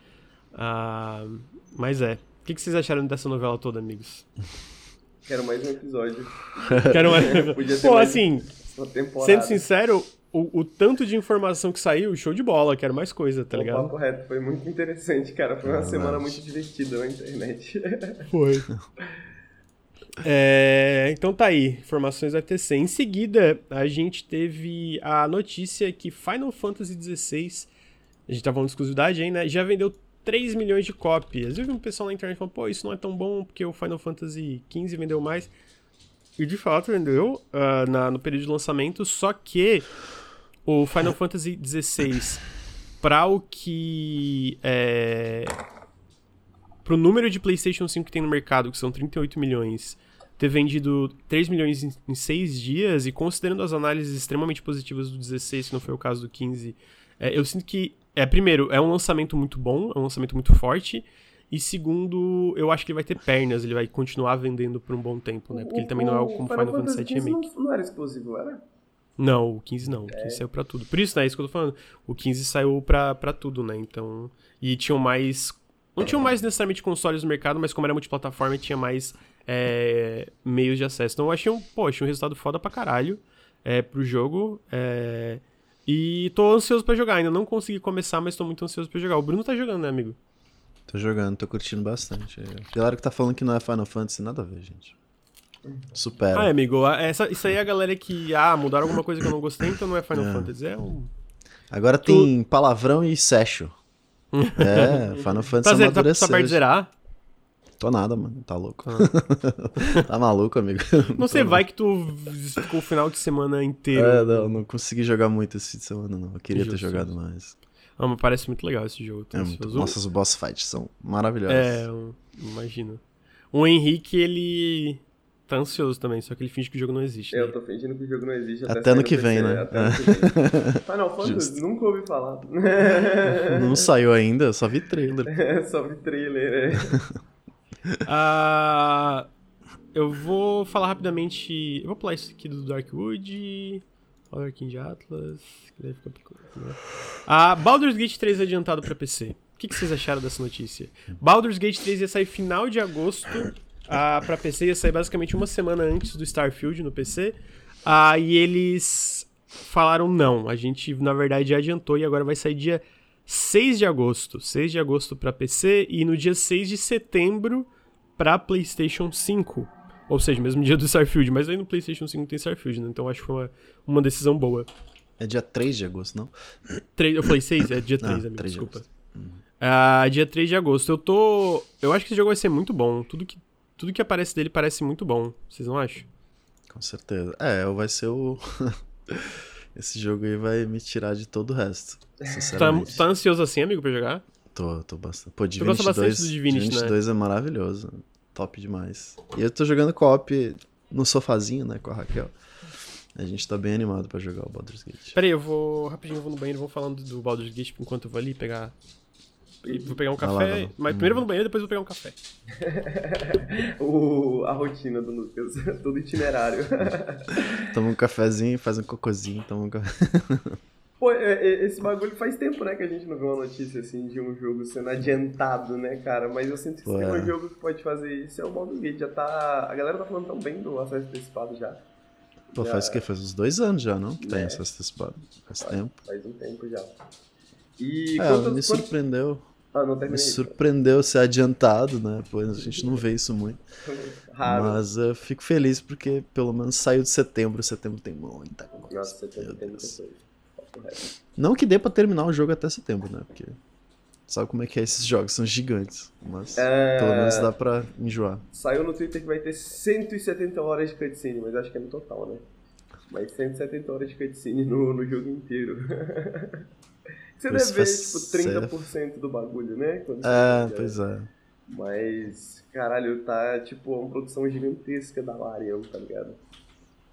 Uh, mas é. O que, que vocês acharam dessa novela toda, amigos? Quero mais um episódio. Quero mais um episódio. Pô, assim, sendo sincero, o, o, tanto de informação que saiu, show de bola, quero mais coisa, tá ligado? Correto, foi muito interessante, cara. Foi uma ah, semana muito divertida na internet. Foi. É, então tá aí, informações da FTC. Em seguida, a gente teve a notícia que Final Fantasy XVI, a gente tá falando de exclusividade aí, né? Já vendeu 3 milhões de cópias. Eu vi um pessoal na internet falando, pô, isso não é tão bom porque o Final Fantasy XV vendeu mais. E de fato vendeu uh, na, no período de lançamento, só que o Final Fantasy XVI, para o que é, pro número de PlayStation 5 que tem no mercado, que são 38 milhões, ter vendido 3 milhões em, em 6 dias, e considerando as análises extremamente positivas do 16, que não foi o caso do 15, é, eu sinto que, é, primeiro, é um lançamento muito bom, é um lançamento muito forte, e segundo, eu acho que ele vai ter pernas, ele vai continuar vendendo por um bom tempo, né? Porque o, ele também não é como Final, Final Fantasy VII Remake. Não, não era exclusivo, era? Não, o 15 não. O 15 é. saiu pra tudo. Por isso, né? É isso que eu tô falando. O 15 saiu pra, pra tudo, né? Então. E tinham mais não tinham mais necessariamente consoles no mercado, mas como era multiplataforma, tinha mais é, meios de acesso. Então eu achei um, pô, achei um resultado foda pra caralho é, pro jogo. É, e tô ansioso para jogar. Ainda não consegui começar, mas tô muito ansioso para jogar. O Bruno tá jogando, né, amigo? Tô jogando, tô curtindo bastante. Galera que tá falando que não é Final Fantasy, nada a ver, gente. Supera. Ah, é, amigo, essa, isso aí é a galera que, ah, mudaram alguma coisa que eu não gostei, então não é Final é. Fantasy. É um. Agora tu... tem palavrão e session. É, Final Fantasy tá, amadureceu. Tá, tá perto de zerar? Tô nada, mano. Tá louco. Ah. tá maluco, amigo. Não sei, vai que tu ficou o final de semana inteiro. É, não, não consegui jogar muito esse de semana, não. Eu queria Justo. ter jogado mais. Ah, mas parece muito legal esse jogo. É muito... Nossas boss fights são maravilhosas. É, imagino. O Henrique, ele tá ansioso também, só que ele finge que o jogo não existe. Né? Eu tô fingindo que o jogo não existe. Até, até ano que vem, né? Até ano que vem. Final Fantasy, nunca ouvi falar. Não saiu ainda, só vi trailer. É, só vi trailer, é. ah, eu vou falar rapidamente. Eu vou pular isso aqui do Darkwood. Power King Atlas. Que né? Ah, Baldur's Gate 3 é adiantado pra PC. O que, que vocês acharam dessa notícia? Baldur's Gate 3 ia sair final de agosto ah, pra PC, ia sair basicamente uma semana antes do Starfield no PC. Ah, e eles falaram não, a gente na verdade adiantou e agora vai sair dia 6 de agosto. 6 de agosto para PC e no dia 6 de setembro para PlayStation 5. Ou seja, mesmo dia do Starfield, mas aí no PlayStation 5 tem Starfield, né? Então acho que foi uma, uma decisão boa. É dia 3 de agosto, não? 3, eu falei 6? É dia 3, ah, amigo, 3 desculpa. De uhum. uh, dia 3 de agosto. Eu tô. Eu acho que esse jogo vai ser muito bom. Tudo que tudo que aparece dele parece muito bom. Vocês não acham? Com certeza. É, vai ser o. Esse jogo aí vai me tirar de todo o resto. Tá, sinceramente. Tá, tá ansioso assim, amigo, pra jogar? Tô, tô bastante. Pô, Divinity tu gosta 2, bastante do Divinity, Divinity né? 2 é maravilhoso. Top demais. E eu tô jogando co-op no sofazinho, né, com a Raquel. A gente tá bem animado pra jogar o Baldur's Gate. Pera aí, eu vou. Rapidinho, eu vou no banheiro, vou falando do Baldur's Gate enquanto eu vou ali pegar Vou pegar um café. Vai lá, vai lá. Mas primeiro vou no banheiro, depois vou pegar um café. o, a rotina do Lucas, todo itinerário. toma um cafezinho, faz um cocôzinho, toma um café. Pô, é, é, esse bagulho faz tempo, né, que a gente não vê uma notícia assim de um jogo sendo adiantado, né, cara? Mas eu sinto que Pô, se tem um é. jogo que pode fazer isso é o Baldur's Gate. Já tá. A galera tá falando tão bem do acesso antecipado já. Pô, Já- faz o quê? Faz uns dois anos já, não? Que tá em É. acesso antecipado. Faz Faz, tempo. faz um tempo já. E É, quantas, me quantas... surpreendeu. Ah, não Me terminei. surpreendeu ser adiantado, né? Pois a gente não vê isso muito. Raro. Mas eu fico feliz porque pelo menos saiu de setembro. Setembro tem muita coisa. Nossa, você tem, muita coisa. Não que dê pra terminar o jogo até setembro, né? Porque sabe como é que é esses jogos, são gigantes. Mas É, pelo menos dá pra enjoar. Saiu no Twitter que vai ter 170 horas de cutscene, mas acho que é no total, né? Mas 170 horas de cutscene no, no jogo inteiro. Você deve ver, tipo, 30% do bagulho, né? Quando você É, pois é. Mas, caralho, tá, tipo, uma produção gigantesca da Larian, tá ligado?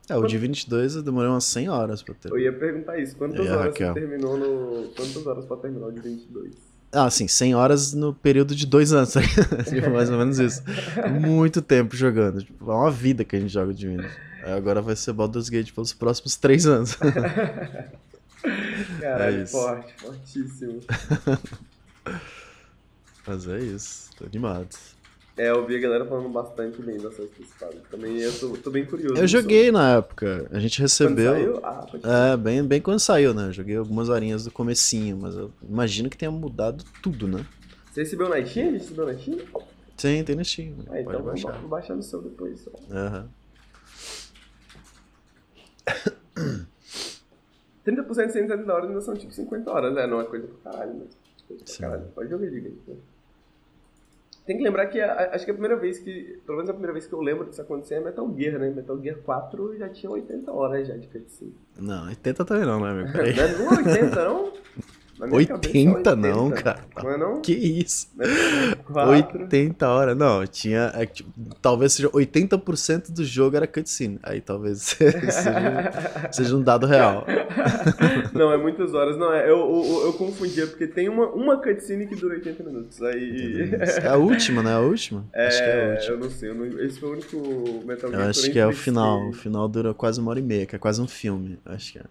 É, o de 22 eu demorei umas 100 horas pra ter. Eu ia perguntar isso, quantas horas Raquel? você terminou no... Quantas horas pra terminar o de 22? Ah, sim, 100 horas no período de dois anos, tá ligado? Tipo, mais ou menos isso. Muito tempo jogando. Tipo, é uma vida que a gente joga de Windows. Aí agora vai ser Baldur's Gate pelos próximos três anos. Caralho, É forte, fortíssimo. Mas é isso, tô animado. É, eu vi a galera falando bastante bem da Creed. Também eu tô, tô bem curioso. Eu joguei na época, a gente Quando recebeu. saiu? Ah. É, bem, bem quando saiu, né? Eu joguei algumas horinhas do comecinho, mas eu imagino que tenha mudado tudo, né? Você recebeu na Steam? A gente recebeu na Steam? Sim, tem no Steam. Ah, então vou baixar. ba- vou baixar no seu depois. ó. Aham. 30% de 170 horas ainda são tipo 50 horas, né? Não é coisa pra caralho, mas coisa pra Sim. caralho. Pode jogar gigante, né? Tem que lembrar que a- acho que a primeira vez que, pelo menos a primeira vez que eu lembro disso acontecer é Metal Gear, né? Metal Gear 4 já tinha 80 horas já de cutscene. Não, 80 também não, né, meu? Não é não é 80, não? Na minha cabeça é 80 não, cara. Não é não? Que isso? Gear 4. 80 horas. Não, tinha. é que, tipo, talvez seja 80% do jogo era cutscene. Aí talvez seja, seja um dado real. Não, é muitas horas. Não, é, eu, eu, eu confundia, porque tem uma, uma cutscene que dura 80 minutos. Aí. É a última, né? A última? Acho que é a É, última. eu não sei. eu não- esse foi o único Metal Eu Gear acho eu que é o final. O pesquei. final dura quase uma hora e meia, que é quase um filme. Acho que é.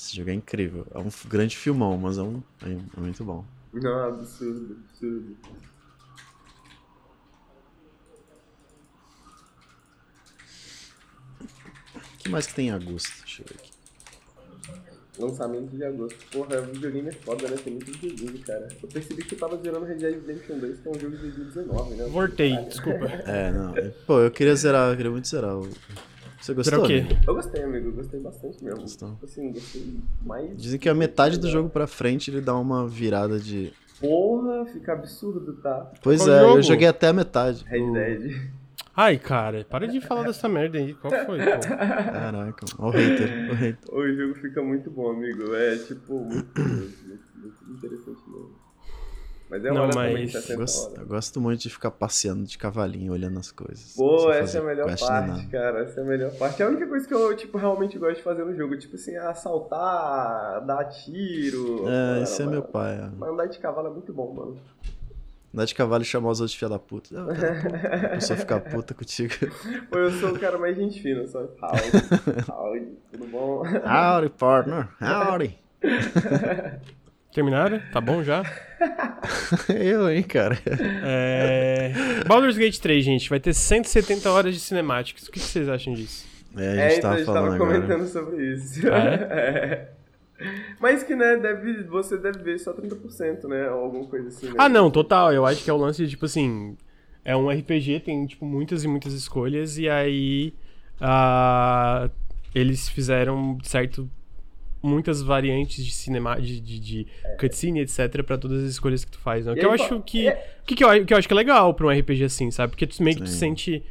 Esse jogo é incrível. É um grande filmão, mas é, um, é, é muito bom. Não, absurdo, absurdo. O que mais que tem em agosto? Deixa eu ver aqui. Lançamento de agosto. Porra, o videogame é foda, né? Tem muito videogame, cara. Eu percebi que eu tava zerando Red Dead Redemption 2, que é um jogo de 2019, né? Voltei, desculpa. É, não. Pô, eu queria zerar, eu queria muito zerar. o- Você gostou? Eu gostei, amigo. Eu gostei bastante mesmo. Gostou? Tipo Assim, gostei mais. Dizem que a metade do jogo pra frente ele dá uma virada de. Porra, fica absurdo, tá? Pois Qual é, jogo? eu joguei até a metade. Red O- Dead. Ai, cara, para de falar dessa merda aí. Qual foi, pô? Caraca, ó o hater, o hater. O jogo fica muito bom, amigo. É, tipo, muito muito, muito interessante mesmo. Mas é Não, hora também, mas- 60 Eu gosto, gosto muito de ficar passeando de cavalinho, olhando as coisas. Pô, essa é a melhor parte, cara. Essa é a melhor parte. É a única coisa que eu, tipo, realmente gosto de fazer no jogo. Tipo assim, assaltar, dar tiro. É, esse é mano. meu pai. é. Mas andar de cavalo é muito bom, mano. Andar de cavalo e chamar os outros de filha da puta. Ah, filha da puta. A pessoa ficar puta contigo. Pô, eu sou o cara mais gente fina, só. Howdy, howdy, tudo bom? Howdy, partner. Howdy. Terminaram? Tá bom já? Eu, hein, cara. É... Baldur's Gate 3, gente, vai ter 170 horas de cinemáticas. O que vocês acham disso? É, a É, gente então a tava gente falando tava agora. comentando sobre isso. Ah, É. Mas que, né, deve, você deve ver só 30%, né? Ou alguma coisa assim. Né? Ah, não, total. Eu acho que é o lance de, tipo assim. É um RPG, tem, tipo, muitas e muitas escolhas, e aí. ah, eles fizeram, certo. Muitas variantes de cinema, de, de, de cutscene, etc, pra todas as escolhas que tu faz, né? O que eu acho que. é- O que, que, eu, que eu acho que é legal pra um RPG assim, sabe? Porque tu meio que tu sente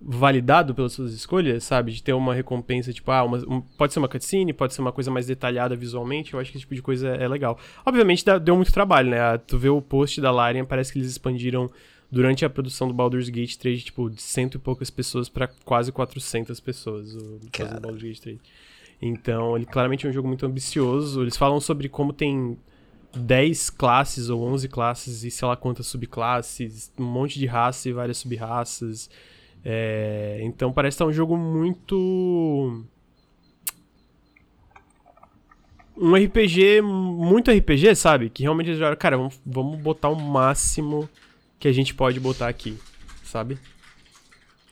validado pelas suas escolhas, sabe? De ter uma recompensa, tipo, ah, uma- um- pode ser uma cutscene, pode ser uma coisa mais detalhada visualmente, eu acho que esse tipo de coisa é, é legal. Obviamente dá- deu muito trabalho, né? Ah, Tu vê o post da Larian, parece que eles expandiram durante a produção do Baldur's Gate 3, de, tipo, de cento e poucas pessoas pra quase 400 pessoas, o. Baldur's Gate 3. Então, ele claramente é um jogo muito ambicioso. Eles falam sobre como tem 10 classes ou 11 classes e sei lá quantas subclasses, um monte de raça e várias subraças. É, então parece estar um jogo muito. Um RPG, muito RPG, sabe? Que realmente eles falaram, cara, vamos, vamos botar o máximo que a gente pode botar aqui, sabe?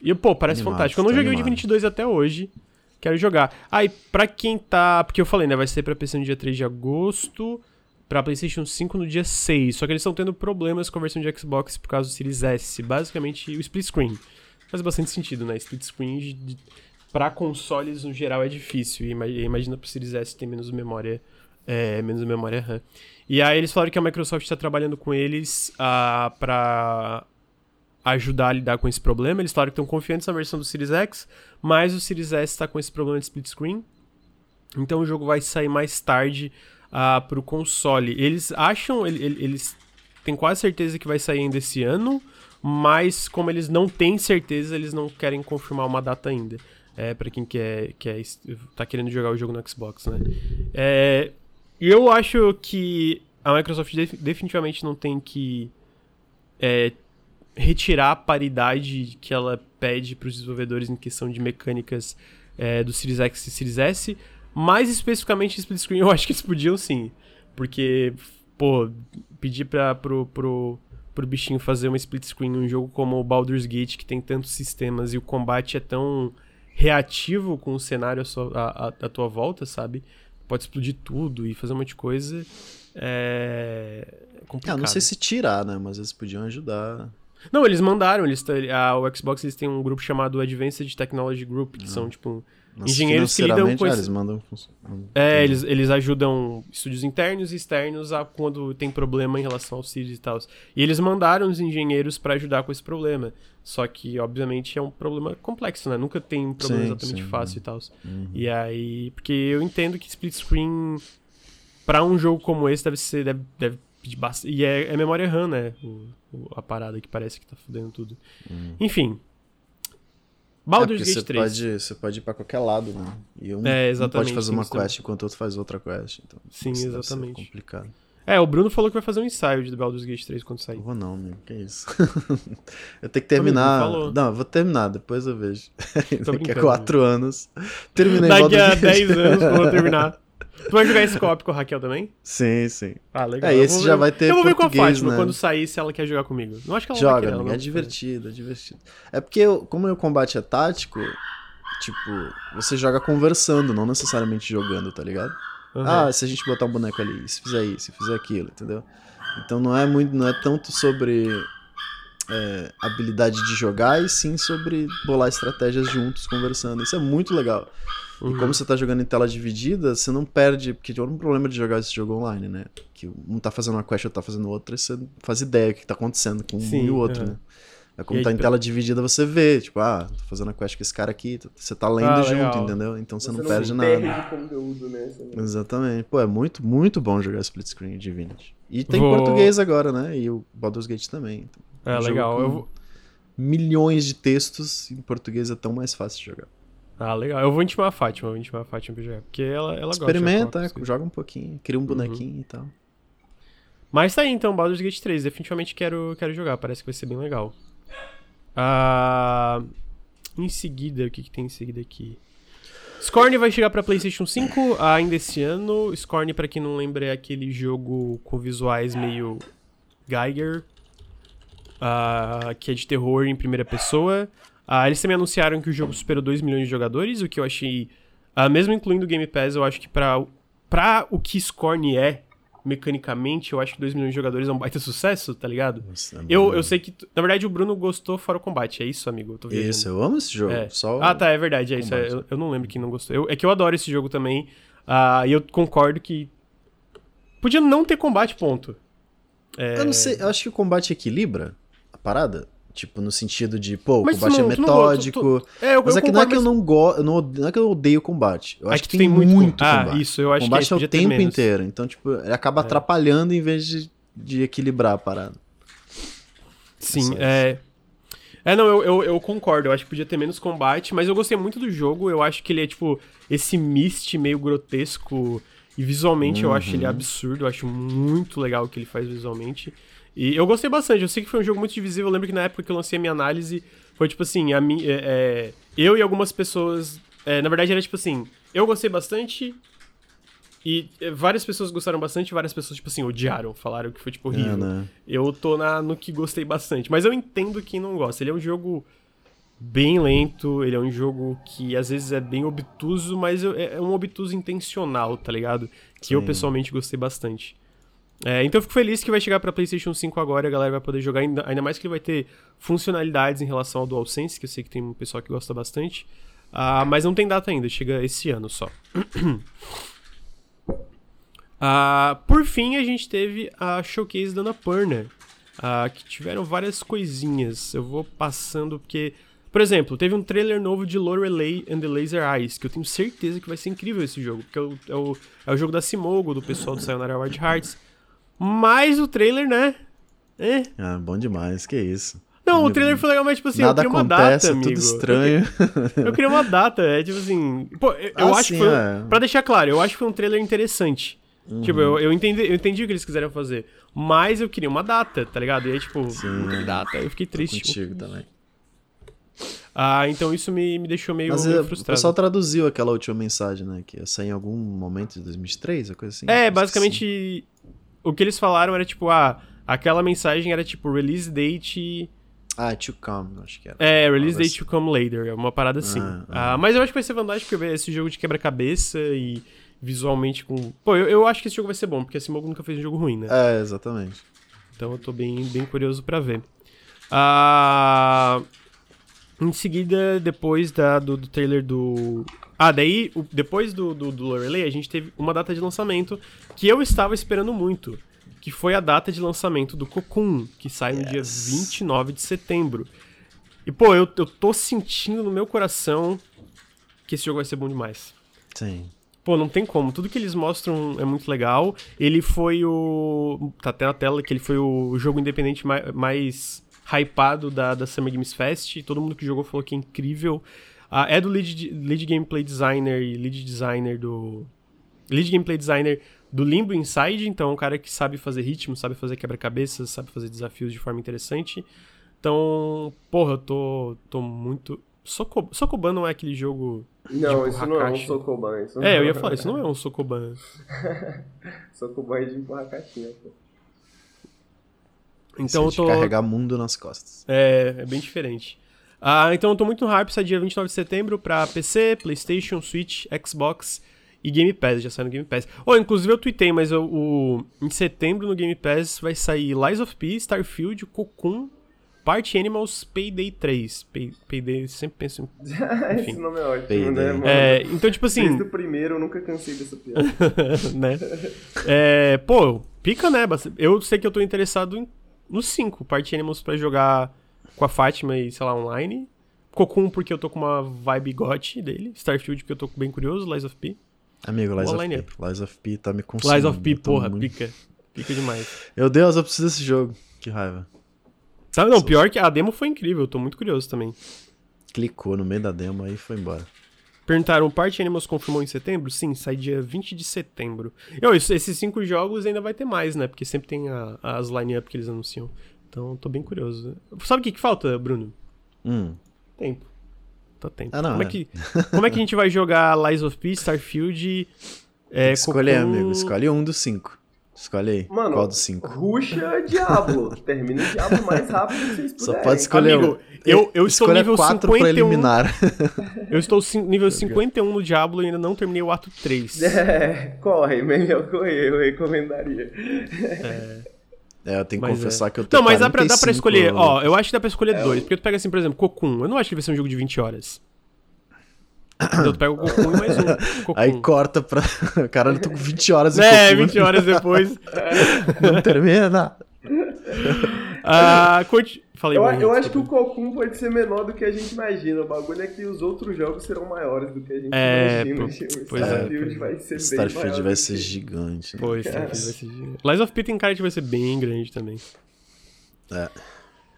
E, pô, parece Animado, fantástico. Eu não tô joguei o. Divinity 2 até hoje. Quero jogar. Ah, e pra quem tá. Porque eu falei, né? Vai ser pra PC no dia 3 de agosto. Pra PlayStation 5 no dia 6. Só que eles estão tendo problemas com a versão de Xbox por causa do Series S. Basicamente, o split screen. Faz bastante sentido, né? Split screen de, pra consoles no geral é difícil. E ima- imagina pro Series S tem menos memória. É, menos memória RAM. E aí eles falaram que a Microsoft tá trabalhando com eles ah, pra ajudar a lidar com esse problema. Eles falaram que estão confiantes na versão do Series X, mas o Series S está com esse problema de split screen. Então o jogo vai sair mais tarde uh, pro console. Eles acham, ele- ele- eles têm quase certeza que vai sair ainda esse ano, mas como eles não têm certeza, eles não querem confirmar uma data ainda. É, para quem quer, quer, tá querendo jogar o jogo no Xbox, né? É, eu acho que a Microsoft def- definitivamente não tem que é, retirar a paridade que ela pede para os desenvolvedores em questão de mecânicas é, do Series X e Series S, mais especificamente split screen, eu acho que eles podiam sim, porque pô, pedir para pro, pro, pro bichinho fazer uma split screen num jogo como o Baldur's Gate que tem tantos sistemas e o combate é tão reativo com o cenário à, sua, à, à- tua volta, sabe? Pode explodir tudo e fazer um monte de coisa. É. Ah, complicado. não sei se tirar, né? Mas eles podiam ajudar. Não, eles mandaram, eles a, o Xbox eles têm um grupo chamado Advanced Technology Group, que são tipo Mas Engenheiros que lidam financeiramente, com ah, esse- eles mandam. é, eles, eles ajudam estúdios internos e externos a quando tem problema em relação ao Series e tal. E eles mandaram os engenheiros pra ajudar com esse problema. Só que, obviamente, é um problema complexo, né? Nunca tem um problema Sim, exatamente sim, fácil e tal. Uhum. E aí, porque eu entendo que split screen pra um jogo como esse deve ser deve, deve. E é, é memória RAM, né? O- o- a parada que parece que tá fudendo tudo. Enfim. Baldur's Uhum. é Gate você 3. Pode, você pode ir pra qualquer lado, né? E um, É, um pode fazer uma também. quest enquanto o outro faz outra quest. Então Sim, exatamente. complicado. É, o Bruno falou que vai fazer um ensaio de Baldur's Gate 3 quando sair. Não vou não, meu. Que isso? eu tenho que terminar. Amigo, não, eu vou terminar, depois eu vejo. Daqui a brincando, quatro anos. Terminei Daqui a Baldur's Gate 10 anos, eu terminar. Tu vai jogar esse co-op com a Raquel também? Sim, sim. Ah, legal. É, Eu esse já ver- vai ter Eu vou ver com a Fátima né? quando sair se ela quer jogar comigo. Não acho que ela vai Joga, querer, amigo. não. É divertido, é divertido. É porque, eu- como o combate é tático, tipo, você joga conversando, não necessariamente jogando, tá ligado? Aham. Ah, se a gente botar um boneco ali, se fizer isso, se fizer aquilo, entendeu? Então não é muito, não é tanto sobre é, habilidade de jogar, e sim sobre bolar estratégias juntos, conversando. Isso é muito legal. E Uhum. como você tá jogando em tela dividida, você não perde, porque tem um problema de jogar esse jogo online, né? Que um tá fazendo uma quest, outro tá fazendo outra, e você faz ideia do que tá acontecendo com um Sim, e o outro, aham. né? É como E aí, tá em tipo- tela dividida, você vê, tipo, ah, tô fazendo a quest com esse cara aqui, você tá lendo Ah, junto, legal. entendeu? Então você, Você não, não perde perde nada. conteúdo, né? Exatamente. Pô, é muito, muito bom jogar split screen Divinity. E tem Vou- português agora, né? E o Baldur's Gate também. Então, É, um legal. Eu. Milhões de textos em português é tão mais fácil de jogar. Ah, legal. Eu vou intimar a Fátima, vou intimar a Fátima pra jogar. Porque ela, ela gosta. de Experimenta, jogar é, joga um pouquinho, cria um Uhum. bonequinho e tal. Mas tá aí então, Baldur's Gate 3. Definitivamente quero, quero jogar, parece que vai ser bem legal. Ah, em seguida, o que, que tem em seguida aqui? Scorn vai chegar pra PlayStation 5 ainda esse ano. Scorn, pra quem não lembra, é aquele jogo com visuais meio Geiger, ah, que é de terror em primeira pessoa. Ah, eles também anunciaram que o jogo superou 2 milhões de jogadores, o que eu achei, ah, mesmo incluindo o Game Pass, eu acho que pra, pra o que Scorn é, mecanicamente, eu acho que 2 milhões de jogadores é um baita sucesso, tá ligado? Nossa, é Eu, eu sei que, na verdade, o Bruno gostou fora o combate, é isso, amigo? Eu. Isso, eu amo esse jogo. É. Só Ah, tá, é verdade, é isso. é, eu, eu não lembro quem não gostou. Eu- é que eu adoro esse jogo também. ah, e eu concordo que. Podia não ter combate, ponto. É, Eu não sei, eu acho que o combate equilibra a parada. Tipo, no sentido de, pô, o Mas tu combate não- é tu não go- tu- metódico. É, eu, Mas eu é que não é que eu mas- não gosto, não é que eu odeio combate. Eu É acho que que tu tem tem muito muito Ah, combate. isso, eu acho o que combate esse é o tempo. É. inteiro. Então, tipo, ele acaba atrapalhando em vez de, de equilibrar a parada. Sim, Essa- é. É, não, eu, eu, eu concordo. Eu acho que podia ter menos combate, mas eu gostei muito do jogo. Eu acho que ele é, tipo, esse mist meio grotesco. E visualmente eu acho ele Uhum. absurdo. Eu acho muito legal o que ele faz visualmente. E eu gostei bastante. Eu sei que foi um jogo muito divisível. Eu lembro que na época que eu lancei a minha análise, foi tipo assim: a mi, é, é, eu e algumas pessoas. é, na verdade, era tipo assim: eu gostei bastante. E é, várias pessoas gostaram bastante, várias pessoas, tipo assim, odiaram, falaram que foi, tipo, horrível. É, né? Eu tô na, no que gostei bastante. Mas eu entendo quem não gosta. Ele é um jogo bem lento, ele é um jogo que às vezes é bem obtuso, mas é, é um obtuso intencional, tá ligado? Que Sim. eu pessoalmente gostei bastante. É, então eu fico feliz que vai chegar para PlayStation 5 agora e a galera vai poder jogar, ainda, ainda, mais que ele vai ter funcionalidades em relação ao DualSense, que eu sei que tem um pessoal que gosta bastante. Uh, mas não tem data ainda, chega esse ano só. uh, por fim, a gente teve a showcase da Annapurna, uh, que tiveram várias coisinhas. Eu vou passando porque por exemplo, teve um trailer novo de Lorelei and the Laser Eyes, que eu tenho certeza que vai ser incrível esse jogo, porque é o, é o, é o jogo da Simogo, do pessoal do Sayonara Wild Hearts. Mas o trailer, né? É. Ah, bom demais, que isso. Não, o trailer foi legal, mas tipo assim, Nada eu queria acontece, uma data, é amigo. tudo estranho. Eu, queria, eu queria uma data, é tipo assim. Pô, eu, eu Ah, acho sim, que foi. é. Pra deixar claro, eu acho que foi um trailer interessante. Uhum. Tipo, eu, eu, entendi, eu entendi o que eles quiseram fazer. Mas eu queria uma data, tá ligado? E aí, tipo, Sim. não tem data. Eu fiquei triste. Contigo também. Ah, então isso me, me deixou meio, Mas meio é, o frustrado. pessoal traduziu aquela última mensagem, né? Que ia sair em algum momento de 2003, a coisa assim. É, basicamente, o que eles falaram era tipo, ah, aquela mensagem era tipo release date. Ah, to come, acho que era. É, release date to come later, é uma parada assim. Ah, Ah, ah. mas eu acho que vai ser vantagem porque esse jogo de quebra-cabeça e visualmente com. Pô, eu, eu acho que esse jogo vai ser bom, porque a Simogo nunca fez um jogo ruim, né? É, exatamente. Então eu tô bem, bem curioso pra ver. Ah, em seguida, depois da, do, do trailer do. Ah, daí, o- depois do, do, do Lorelei, a gente teve uma data de lançamento que eu estava esperando muito. Que foi a data de lançamento do Cocoon, que sai no dia Yes. 29 de setembro. E, pô, eu, eu tô sentindo no meu coração que esse jogo vai ser bom demais. Sim. Pô, não tem como. Tudo que eles mostram é muito legal. Ele foi o. Tá até na tela que ele foi o jogo independente mais, mais hypado da, da Summer Games Fest. Todo mundo que jogou falou que é incrível. Ah, é do lead, lead gameplay designer e lead designer do. Lead gameplay designer do Limbo Inside. Então, é um cara que sabe fazer ritmo, sabe fazer quebra-cabeças, sabe fazer desafios de forma interessante. Então, porra, eu tô, tô muito. Soco, Sokoban não é aquele jogo. Não, de isso não é um. Sokoban. Isso É, eu ia falar, isso não é um Sokoban. Sokoban é de empurrar caixinha, pô. Então eu tô. carregar mundo nas costas. É, é bem diferente. Ah, então eu tô muito no hype, sai dia 29 de setembro pra PC, PlayStation, Switch, Xbox e Game Pass, já sai no Game Pass. Oh, inclusive eu tuitei, mas eu- o, em setembro no Game Pass vai sair Lies of P, Starfield, Cocoon, Party Animals, Payday 3. Pay, Payday, sempre penso em... Esse nome é ótimo, Payday. né, mano? É, então, tipo assim... Desde o primeiro eu nunca cansei dessa piada. né? É, pô, pica, né? Eu sei que eu tô interessado em, nos 5 Party Animals pra jogar com a Fátima e, sei lá, online. Cocoon porque eu tô com uma vibe goth dele. Starfield porque eu tô bem curioso. Lies of P. Amigo, Lies Boa of P. Lies of P tá me consumindo. Lies of P, porra, muito- pica. Pica demais. Meu Deus, eu preciso desse jogo. Que raiva. Sabe, não, pior que a demo foi incrível. Eu tô muito curioso também. Clicou no meio da demo aí e foi embora. Perguntaram, Party Animals confirmou em setembro? Sim, sai dia 20 de setembro. Eu, esses cinco jogos ainda vai ter mais, né? Porque sempre tem a- as line-up que eles anunciam. Então, tô bem curioso. Sabe o que, que falta, Bruno? Hum. Tempo. Tá tempo. Ah, não, como, é. é. que, como é que a gente vai jogar Lies of P, Starfield, é, Escolhe, Cocoon- amigo. Escolhe um dos cinco. Escolhe aí. Mano, Qual dos cinco? Ruxa Diablo. Termina o Diablo mais rápido que vocês Só puderem. pode escolher Amigo, um. eu- eu estou nível quatro pra 51. eliminar. Eu estou nível 51 no Diablo e ainda não terminei o ato 3. É, corre, melhor correr, eu recomendaria. É, eu tenho que Mas confessar é. que eu tenho Não, mas dá pra, dá pra 45 escolher. Ó, eu acho que dá pra escolher É, dois. Porque tu pega assim, por exemplo, Cocoon. Eu não acho que vai ser um jogo de 20 horas. Então tu pega o Cocoon e mais um. Cocoon. Aí corta pra. Caralho, eu tô com 20 horas É, Cocoon. 20 horas depois. Não termina. Ah, curte... Falei Eu, bem, eu acho que o. Cocoon pode ser menor do que a gente imagina. O bagulho é que os outros jogos serão maiores do que a gente É, imagina. pois é, Starfield pois é. vai ser bem Starfield maior vai ser que- gigante. né? Pô, Starfield vai ser gigante. Lies of P tem cara de vai ser bem grande também. É.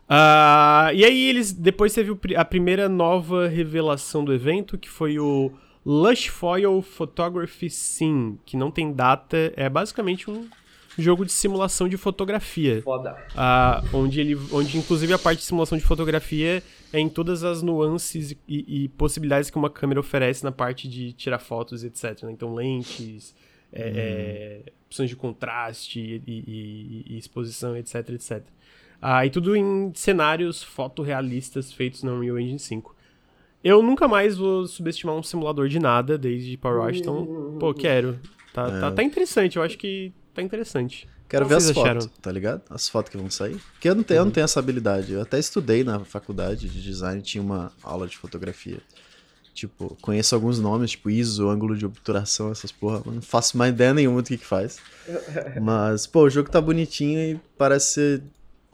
Ah, e aí eles depois teve a primeira nova revelação do evento, que foi o Lush Foil Photography Sim, que não tem data, é basicamente um jogo de simulação de fotografia. Foda. Ah, onde ele onde inclusive a parte de simulação de fotografia é em todas as nuances e, e possibilidades que uma câmera oferece na parte de tirar fotos, etc. né? Então lentes, é, é, opções de contraste e, e- e- e exposição, etc, etc. Ah, e tudo em cenários fotorrealistas feitos na Unreal Engine 5. Eu nunca mais vou subestimar um simulador de nada desde Power Wash, então, pô, quero. Tá, É. tá, tá interessante, eu acho que tá interessante. Quero Qual ver as fotos, tá ligado? As fotos que vão sair. Porque eu não tenho, eu não tenho essa habilidade. Eu até estudei na faculdade de design, tinha uma aula de fotografia. Tipo, conheço alguns nomes, tipo ISO, ângulo de obturação, essas porra. Não faço mais ideia nenhuma do que que faz. Mas, pô, o jogo tá bonitinho e parece ser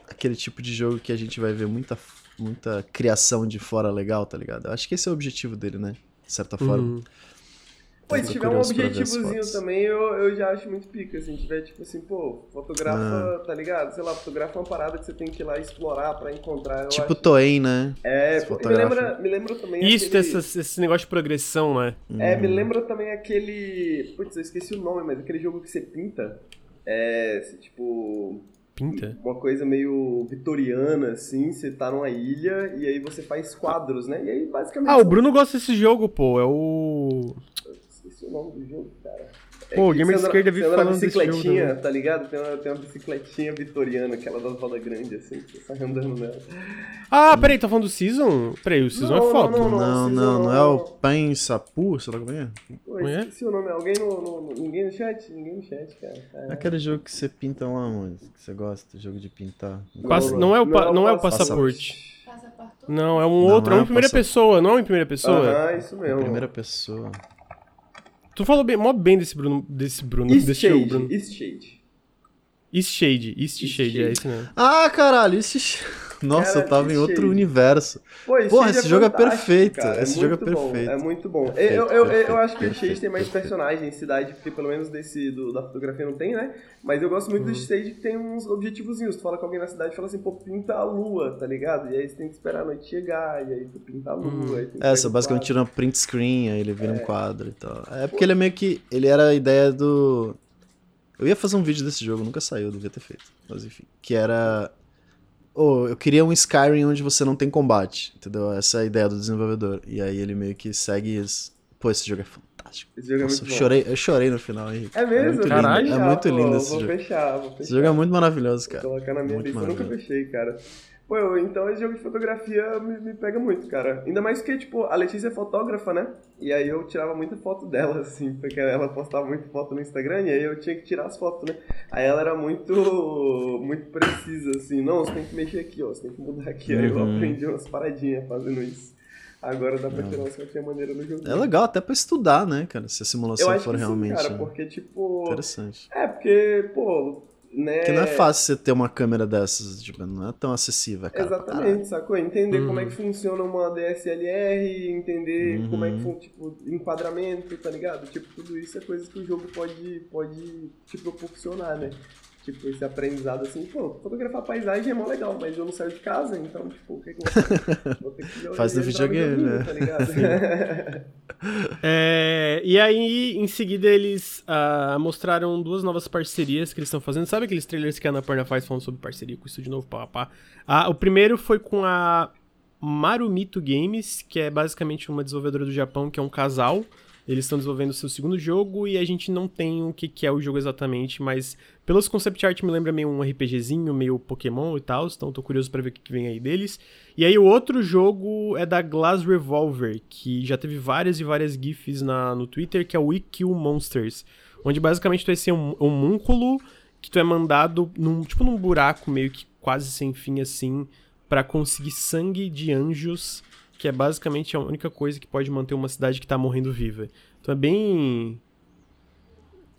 aquele tipo de jogo que a gente vai ver muita, muita criação de fora legal, tá ligado? Eu acho que esse é o objetivo dele, né? De certa forma. Uhum. Pô, se tiver um objetivozinho também, eu, eu já acho muito pica. Se tiver, tipo assim, pô, fotografa, tá ligado? Sei lá, fotografa uma parada que você tem que ir lá explorar pra encontrar. Eu Tipo acho... Toei, né? É, pô, me lembra, me lembra também Isso, aquele... esse, esse negócio de progressão, né? É, me lembra também aquele... Putz, eu esqueci o nome, mas aquele jogo que você pinta. É, tipo... Pinta. Uma coisa meio vitoriana, assim, você tá numa ilha e aí você faz quadros, né? E aí, basicamente... Ah, o Bruno gosta desse jogo, pô. É o. O nome do jogo, cara. É Pô, o Gamer de Esquerda vive falando desse jogo bicicletinha, também. tá ligado? Tem uma, tem uma bicicletinha vitoriana, aquela das rodas grandes, assim, que você sai andando nela. Ah, peraí, tá falando do Season? Peraí, o Season Não, é foda. não, Não, não, não, não. é o Pen Sapu, sei lá como é? Pô, É? esqueci o nome. Alguém no, no- no- Ninguém no chat? Ninguém no chat, cara. É. Aquele jogo que você pinta lá, mano, que você gosta, jogo de pintar. Pass- não, é o, pa- não é o passaporte. Não, é um Não, outro, é é uma o primeira pessoa, não é em primeira pessoa. Aham, isso mesmo. Primeira pessoa. Tu falou bem, mó bem desse Bruno, desse Bruno, East desse jogo, Shade, Bruno. East Shade. East Shade, East, East Shade, é Shade. esse mesmo. Ah, caralho, esse... Nossa, Cara, eu tava em outro universo. Pô, East Porra, Shade esse jogo é perfeito, cara. esse jogo é muito bom, perfeito. É muito bom. Perfeito, eu, eu, perfeito, eu acho que o perfeito, Shade tem mais perfeito. personagens em cidade, porque pelo menos desse do, da fotografia não tem, né? Mas eu gosto muito Uhum. do Shade que tem uns objetivozinhos. Tu fala com alguém na cidade e fala assim, pô, pinta a lua, tá ligado? E aí você tem que esperar a noite chegar, e aí tu pinta a lua. Tu É, você basicamente tira uma print screen, aí ele vira um quadro e tal. É porque ele é meio que. Ele era a ideia do. Eu ia fazer um vídeo desse jogo, nunca saiu, devia ter feito. Mas enfim. Que era. Oh, eu queria um Skyrim onde você não tem combate, entendeu? Essa é a ideia do desenvolvedor. E aí ele meio que segue isso. Pô, esse jogo é fantástico. Esse jogo Nossa, é eu muito bom. chorei, eu chorei no final, Henrique. É mesmo? muito lindo, Caralho. É muito Ah, pô, lindo esse vou jogo. fechar, vou fechar. Esse jogo é muito maravilhoso, Vou cara. colocar na minha Muito lista. Eu nunca fechei, cara. Pô, então esse jogo de fotografia me, me pega muito, cara. Ainda mais que, tipo, a Letícia é fotógrafa, né? E aí eu tirava muita foto dela, assim, porque ela postava muita foto no Instagram e aí eu tinha que tirar as fotos, né? Aí ela era muito, muito precisa, assim, não, você tem que mexer aqui, ó, você tem que mudar aqui. Aí eu Uhum. aprendi umas paradinhas fazendo isso. Agora dá pra tirar umas fotinhas maneiras no jogo. É legal até pra estudar, né, cara? Se a simulação for que sim, realmente cara, porque, tipo... interessante. É, porque, pô, né... Porque não é fácil você ter uma câmera dessas, tipo, não é tão acessível, cara. Exatamente, sacou? Entender Uhum. como é que funciona uma DSLR, entender Uhum. como é que funciona, tipo, enquadramento, tá ligado? Tipo, tudo isso é coisa que o jogo pode, pode te proporcionar, né? Tipo, esse aprendizado assim, pô, fotografar paisagem é mó legal, mas eu não saio de casa, então, tipo, o que que eu vou fazer? Vou ter que Faz no videogame, né? Tá ligado? É, e aí, em seguida, eles ah, mostraram duas novas parcerias que eles estão fazendo. Sabe aqueles trailers que a Annapurna faz falando sobre parceria com isso de novo, pá, pá. Ah, o primeiro foi com a Marumito Games, que é basicamente uma desenvolvedora do Japão, que é um casal. Eles estão desenvolvendo o seu segundo jogo e a gente não tem o que, que é o jogo exatamente, mas pelos concept art me lembra meio um RPGzinho, meio Pokémon e tal, então tô curioso pra ver o que, que vem aí deles. E aí o outro jogo é da Glass Revolver, que já teve várias e várias GIFs na, no Twitter, que é o We Kill Monsters, onde basicamente tu é ser um homúnculo que tu é mandado num, tipo num buraco meio que quase sem fim assim, pra conseguir sangue de anjos, que é basicamente a única coisa que pode manter uma cidade que tá morrendo viva. Então é bem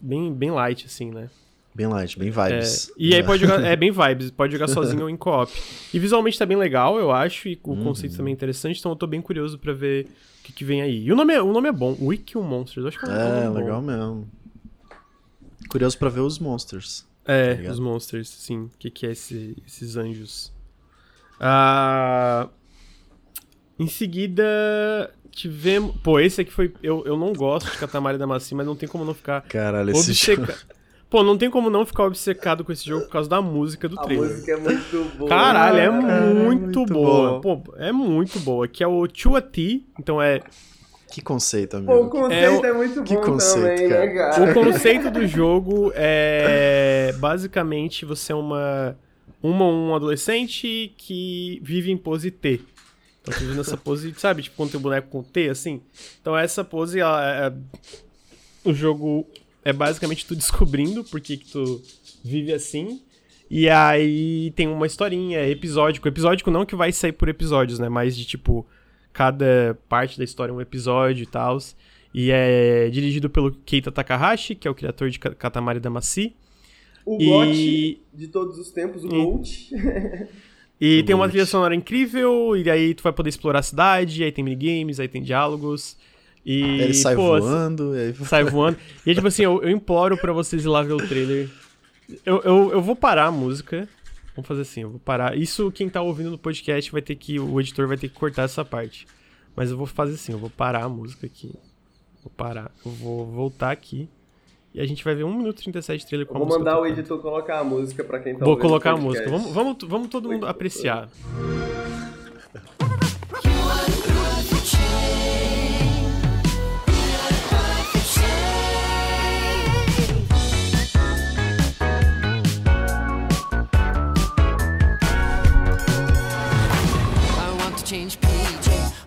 bem bem light assim, né? Bem light, bem É, vibes. e aí É. pode jogar, é bem vibes, pode jogar sozinho ou em co-op. E visualmente tá bem legal, eu acho, e o Uhum. conceito também é interessante, então eu tô bem curioso pra ver o que, que vem aí. E o nome é, o nome é bom, Wiki Monsters, acho que é um É, nome bom. legal mesmo. Curioso pra ver os monsters. É, ligado? os monsters, sim. O que, que é esse- esses anjos? Ah, em seguida, tivemos. Pô, esse aqui foi. Eu, eu não gosto de Katamari Damacy, mas não tem como não ficar Caralho, esse jogo. obcecado. Pô, não tem como não ficar obcecado com esse jogo por causa da música do A trailer. música é muito boa. Caralho, é Caralho, muito, muito boa. boa. Pô, é muito boa. Que é o Chua T, então é Que conceito, Pô, o amigo. conceito É é, muito que bom conceito, também, cara. né, cara? O conceito do jogo é basicamente você é uma uma um adolescente que vive em pose T. Então tu vive nessa pose, sabe? Tipo, quando tem um boneco com T, assim. Então essa pose, ela, é... o jogo é basicamente tu descobrindo por que que tu vive assim. E aí tem uma historinha, é episódico. Episódico não que vai sair por episódios, né? Mas de tipo, cada parte da história é um episódio e tal. E é dirigido pelo Keita Takahashi, que é o criador de Katamari Damacy. O e... GOT de todos os tempos, o GOT. E tem uma trilha sonora incrível, e aí tu vai poder explorar a cidade, aí tem minigames, aí tem diálogos. E, Ele sai pô, voando. Aí... Sai voando. E tipo assim, eu, eu imploro para vocês ir lá ver o trailer. Eu, eu, eu vou parar a música. Vamos fazer assim, eu vou parar. Isso quem tá ouvindo no podcast vai ter que. O editor vai ter que cortar essa parte. Mas eu vou fazer assim, eu vou parar a música aqui. Vou parar. Eu vou voltar aqui. E a gente vai ver 1 minuto e 37 de trailer com a Vou mandar o editor colocar a música pra quem tá Vou colocar a música. Vamos, vamos, vamos todo mundo apreciar.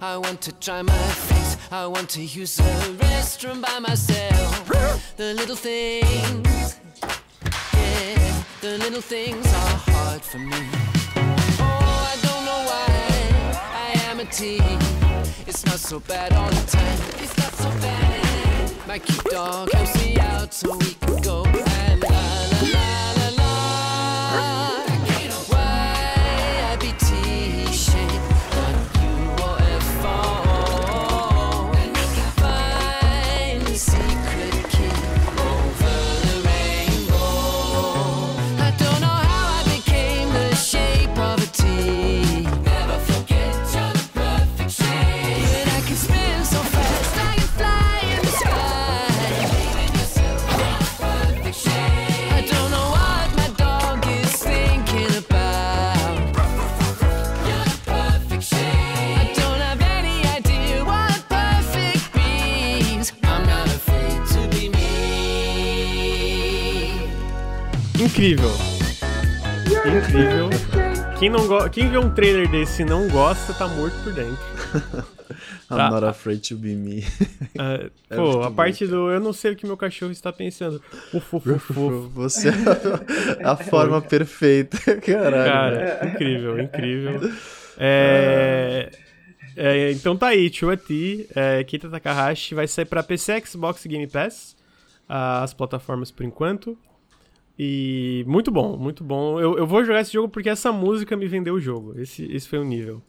I want to dry my face. I want to use the restroom by myself. The little things, yeah, the little things are hard for me. Oh, I don't know why I am a teen. It's not so bad all the time. It's not so bad. My cute dog helps me out so we can go and la la la. Incrível. Incrível. Quem, não go... Quem vê um trailer desse e não gosta, tá morto por dentro. I'm tá. not afraid to be me. Uh, é pô, a parte bom. do eu não sei o que meu cachorro está pensando. Ufo, ufo, ufo. Você é a forma perfeita, caralho. Cara, incrível, incrível. É... É, então tá aí, Chuati, é, Kita Takahashi vai sair pra PC, Xbox e Game Pass, as plataformas por enquanto. E muito bom, muito bom. Eu, eu vou jogar esse jogo porque essa música me vendeu o jogo. Esse, esse foi o nível.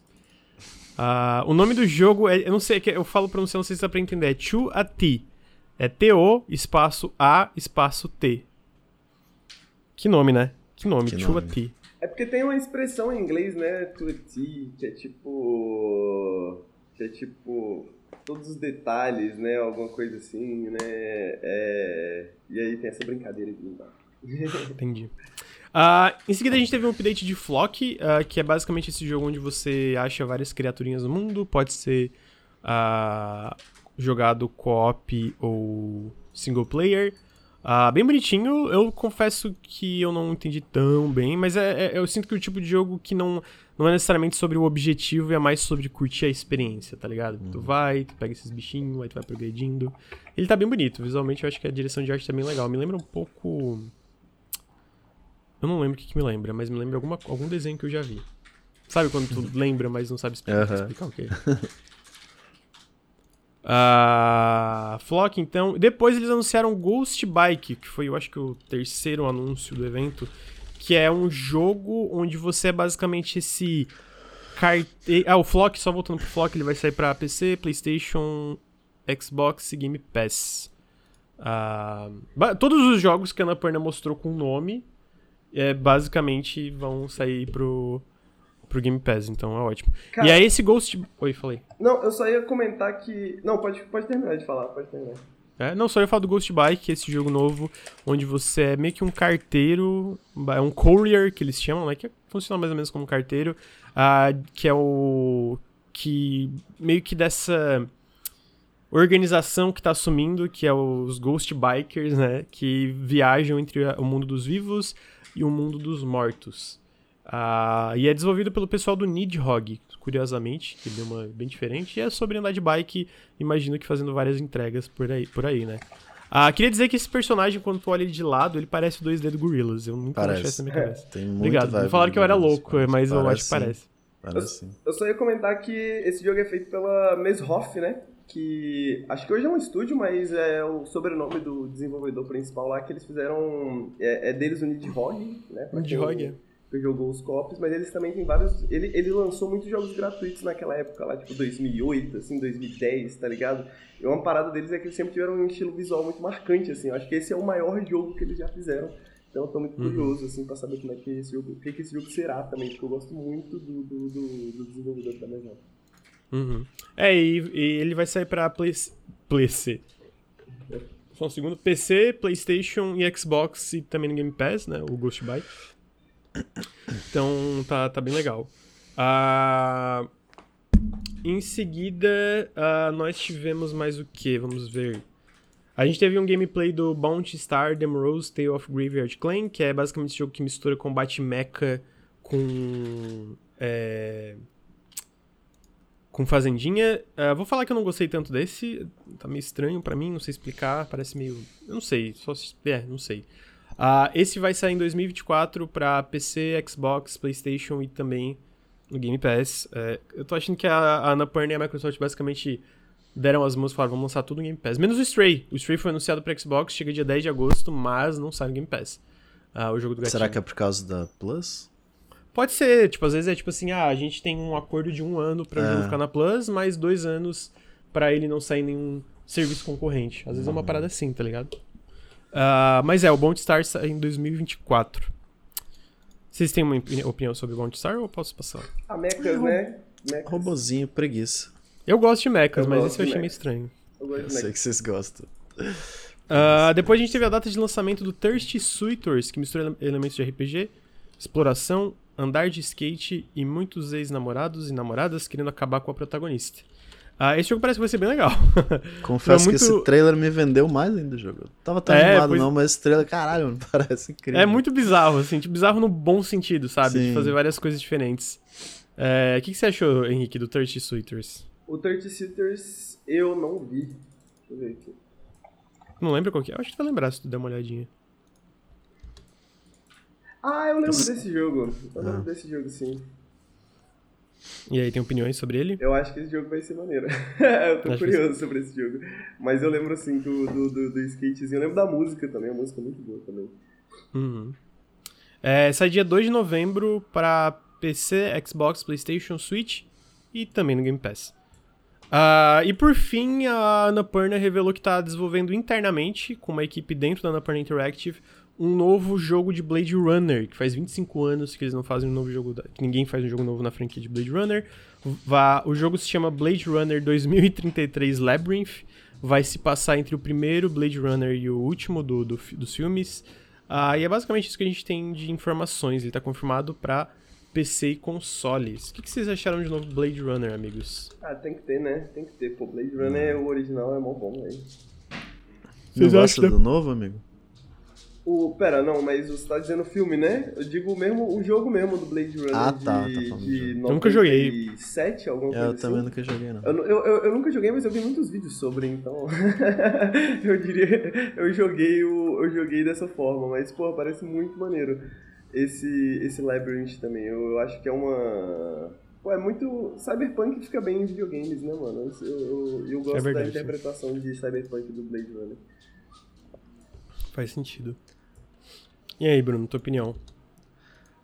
Uh, o nome do jogo é. Eu não sei, eu falo pra você, não sei se dá pra entender. É Chu A T. É T-O, espaço A, espaço T. Que nome, né? Que nome, Chu A T. É porque tem uma expressão em inglês, né? To a T, que é tipo. Que é tipo. Todos os detalhes, né? Alguma coisa assim, né? É... E aí tem essa brincadeira aqui embaixo. Entendi. Uh, em seguida a gente teve um update de Flock, uh, que é basicamente esse jogo onde você acha várias criaturinhas no mundo, pode ser uh, jogado co-op ou single player. bem bonitinho, eu confesso que eu não entendi tão bem, mas é, é, eu sinto que é o tipo de jogo que não, não é necessariamente sobre o objetivo, é mais sobre curtir a experiência, tá ligado? Uhum. Tu vai, tu pega esses bichinhos, aí tu vai progredindo. Ele tá bem bonito, visualmente eu acho que a direção de arte tá bem legal. Me lembra um pouco eu não lembro o que, que me lembra, mas me lembra alguma, algum desenho que eu já vi. Sabe quando tu lembra, mas não sabe explicar, uhum. explicar o quê? Uh, Flock, então. Depois eles anunciaram Ghost Bike, que foi, eu acho que, o terceiro anúncio do evento. Que é um jogo onde você é basicamente esse. Carte... Ah, o Flock, só voltando pro Flock, ele vai sair pra PC, PlayStation, Xbox e Game Pass. Uh, todos os jogos que a Annapurna mostrou com nome é, basicamente vão sair pro, pro Game Pass, então é ótimo. Cara, e aí esse Ghost... Oi, falei. Não, eu só ia comentar que... Não, pode, pode terminar de falar, pode terminar. É, não, só ia falar do Ghost Bike, esse jogo novo, onde você é meio que um carteiro, é um courier que eles chamam, né, que funciona mais ou menos como um carteiro, uh, que é o... que meio que dessa organização que está assumindo, que é os Ghost Bikers, né, que viajam entre o mundo dos vivos e o mundo dos mortos. Uh, e é desenvolvido pelo pessoal do Nidhogg, curiosamente, que deu uma bem diferente. E é sobre andar de bike, imagino que fazendo várias entregas por aí, por aí né? Uh, queria dizer que esse personagem, quando tu olha ele de lado, ele parece o 2D do Gorillaz. Eu nunca parece. achei essa minha cabeça. Tem muito Obrigado. vibe Falaram que eu era louco, parece. mas eu acho que parece. Parece sim. Eu só ia comentar que esse jogo é feito pela Meshoff, né? Que acho que hoje é um estúdio, mas é o sobrenome do desenvolvedor principal lá que eles fizeram. É, é deles o Nidhogg, né? Nidhogg, é. que jogou os copos, mas eles também têm vários. Ele, ele lançou muitos jogos gratuitos naquela época, lá, tipo 2008, assim, 2010, tá ligado? E uma parada deles é que eles sempre tiveram um estilo visual muito marcante, assim. Eu acho que esse é o maior jogo que eles já fizeram. Então eu tô muito Uhum. curioso, assim, pra saber como é que esse jogo, o que, que esse jogo será também, porque eu gosto muito do, do, do, do desenvolvedor da mesma. Uhum. É, e, e ele vai sair pra Play, PC. Só um segundo. PC, PlayStation e Xbox e também no Game Pass, né? O Ghost Bike. Então tá, tá bem legal. Ah, em seguida, ah, nós tivemos mais o que? Vamos ver. A gente teve um gameplay do Bounty Star Rose Tale of Graveyard Clan, que é basicamente esse jogo que mistura combate mecha com. É, com Fazendinha. Ah, vou falar que eu não gostei tanto desse. Tá meio estranho pra mim, não sei explicar. Parece meio. Eu não sei. Só se... É, não sei. Ah, esse vai sair em 2024 pra PC, Xbox, PlayStation e também no Game Pass. É, eu tô achando que a, a Annapurna e a Microsoft basicamente deram as mãos e falaram: vamos lançar tudo no Game Pass. Menos o Stray. O Stray foi anunciado pra Xbox, chega dia 10 de agosto, mas não sai no Game Pass. Ah, o jogo do gatinho. Será que é por causa da Plus? Pode ser, tipo, às vezes é tipo assim, ah, a gente tem um acordo de um ano pra o É. jogo ficar na Plus, mais dois anos pra ele não sair em nenhum serviço concorrente. Às vezes é uma parada assim, tá ligado? Ah, mas é, o Bounty Star sai em 2024. Vocês têm uma opini- opinião sobre o Bounty Star ou eu posso passar? A Mechas, né? Mechas. Robozinho, preguiça. Eu gosto de mechas, Eu mas esse eu achei meio estranho. Eu gosto Eu de sei que vocês gostam. Ah, depois a gente teve a data de lançamento do Thirsty Suitors, que mistura ele- elementos de RPG, exploração, andar de skate e muitos ex-namorados e namoradas querendo acabar com a protagonista. Ah, esse jogo parece que vai ser bem legal. Confesso muito- que esse trailer me vendeu mais ainda o jogo. Eu tava tão É, animado pois- não, mas esse trailer, caralho, mano, parece incrível. é muito bizarro, assim, tipo, bizarro no bom sentido, sabe? De Sim. fazer várias coisas diferentes. É, O que, que você achou, Henrique, do Thirsty Suitors? O 30 Sitters eu não vi. Deixa eu ver aqui. Não lembra qual que é? Eu acho que tu vai lembrar se tu der uma olhadinha. Ah, eu lembro desse jogo. Eu Ah. lembro desse jogo, sim. E aí, tem opiniões sobre ele? Eu acho que esse jogo vai ser maneiro. eu tô Acho que curioso sobre esse jogo. Mas eu lembro, assim, do, do, do, do skatezinho. Eu lembro da música também. A música é muito boa também. Uhum. É, sai dia 2 de novembro para PC, Xbox, PlayStation, Switch e também no Game Pass. Ah, e por fim, a Annapurna revelou que está desenvolvendo internamente, com uma equipe dentro da Annapurna Interactive, um novo jogo de Blade Runner, que faz 25 anos que eles não fazem um novo jogo, da- que ninguém faz um jogo novo na franquia de Blade Runner. Vá- o jogo se chama Blade Runner 2033 Labyrinth, vai se passar entre o primeiro Blade Runner e o último do, do dos filmes. Ah, e é basicamente isso que a gente tem de informações. Ele tá confirmado pra PC e consoles. O que, que vocês acharam de novo Blade Runner, amigos? Ah, tem que ter, né? Tem que ter. Pô, Blade Runner, o original é mó bom, velho. Vocês gosta acham do novo, amigo? O, pera, não, mas você tá dizendo filme, né? Eu digo mesmo, o jogo mesmo do Blade Runner Ah, de, tá, tá de. Eu nunca joguei. 97, alguma coisa Eu assim. também nunca joguei, não. Eu, eu, eu, eu nunca joguei, mas eu vi muitos vídeos sobre, então. eu diria. Eu joguei o. Eu joguei dessa forma, mas, pô, parece muito maneiro. Esse, esse Labyrinth também. Eu, eu acho que é uma. Pô, é muito. Cyberpunk fica bem em videogames, né, mano? Eu, eu, eu gosto É verdade, da interpretação de Cyberpunk do Blade Runner. Faz sentido. E aí, Bruno, tua opinião?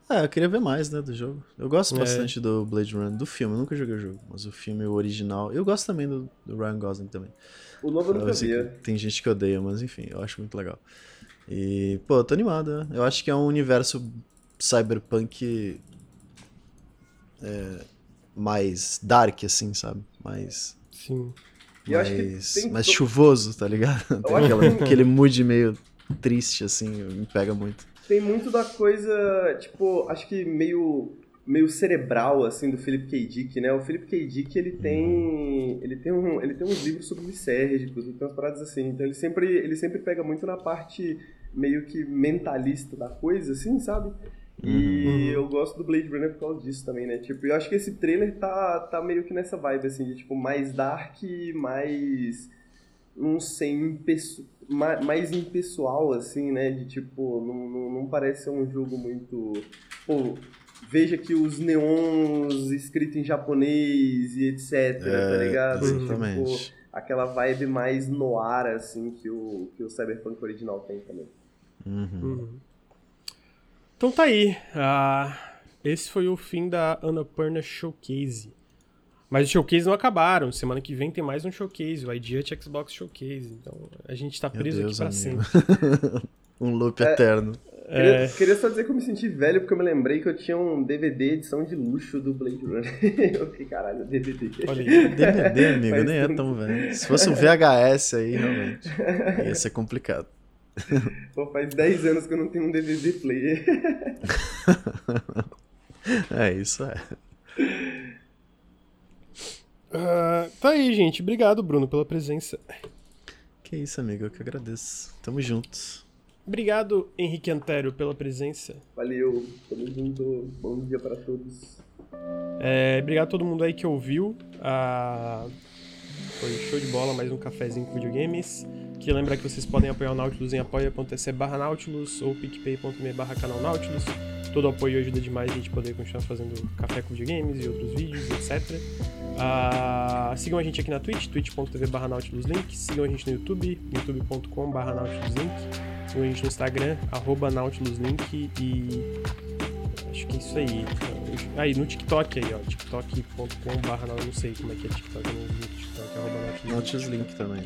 Ah, eu queria ver mais, né, do jogo. Eu gosto É. bastante do Blade Runner, do filme, eu nunca joguei o jogo, mas o filme o original. Eu gosto também do, do Ryan Gosling também. O novo eu Eu nunca vi. que tem gente que odeia, mas enfim, eu acho muito legal. E, pô, eu tô animado, né? Eu acho que é um universo cyberpunk é, mais dark, assim, sabe? Mais, Sim. E eu acho que mais, tem mais to- chuvoso, tá ligado? Tem aquela- que- aquele mood meio triste, assim, me pega muito. Tem muito da coisa, tipo, acho que meio meio cerebral assim do Philip K. Dick, né? O Philip K. Dick, ele tem ele tem um ele tem uns livros sobre lisérgicos, ele tem umas paradas assim. Então ele sempre ele sempre pega muito na parte meio que mentalista da coisa assim, sabe? E Uhum. eu gosto do Blade Runner por causa disso também, né? Tipo, eu acho que esse trailer tá, tá meio que nessa vibe, assim, de tipo, mais dark, mais. Não sei, impesso- ma- mais impessoal, assim, né? De tipo, não, não, não parece ser um jogo muito. Pô, veja que os neons escritos em japonês e etc, tá É, ligado? exatamente. Tipo, aquela vibe mais noir, assim, que o, que o Cyberpunk original tem também. Uhum. Uhum. Então tá aí. Ah, esse foi o fim da Annapurna Showcase. Mas os showcase não acabaram. Semana que vem tem mais um showcase, o Ideate Xbox Showcase. Então a gente tá preso Deus, aqui pra amigo. sempre. um loop eterno. É. Queria, queria só dizer que eu me senti velho porque eu me lembrei que eu tinha um DVD edição de luxo do Blade Runner. eu fiquei, caralho, DVD. Olha aí. DVD, amigo, nem é tão velho. Se fosse um VHS aí, realmente. Ia ser complicado. Pô, faz 10 anos que eu não tenho um DVD player. É, isso é. Ah, tá aí, gente. Obrigado, Bruno, pela presença. Que isso, amigo, eu que agradeço. Tamo juntos. Obrigado, Henrique Antero, pela presença. Valeu, tamo junto. Bom dia pra todos. É, obrigado a todo mundo aí que ouviu. Ah, foi show de bola, mais um cafezinho com videogames. Queria lembrar que vocês podem apoiar o Nautilus em apoia.se barra Nautilus ou picpay.me barra canal Nautilus. Todo apoio ajuda demais a gente poder continuar fazendo café com videogames e outros vídeos, etc. Ah, sigam a gente aqui na Twitch, twitch.tv barra Nautilus Link. Sigam a gente no YouTube, youtube.com barra Nautilus Link. Sigam a gente no Instagram, arroba Nautilus Link e Acho que é isso aí. Aí, no TikTok aí, ó. TikTok.com.br, não sei como é que é TikTok, não vi o TikTok, arroba Nautilus. Nautilus Link também.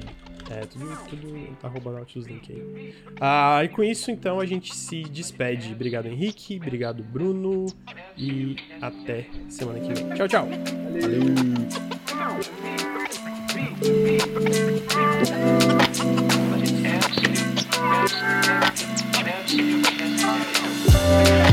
É, tudo, tudo arroba Nautilus Link aí. Ah, e com isso, então, a gente se despede. Obrigado, Henrique. Obrigado, Bruno. E até semana que vem. Tchau, tchau. Absolute, absolute.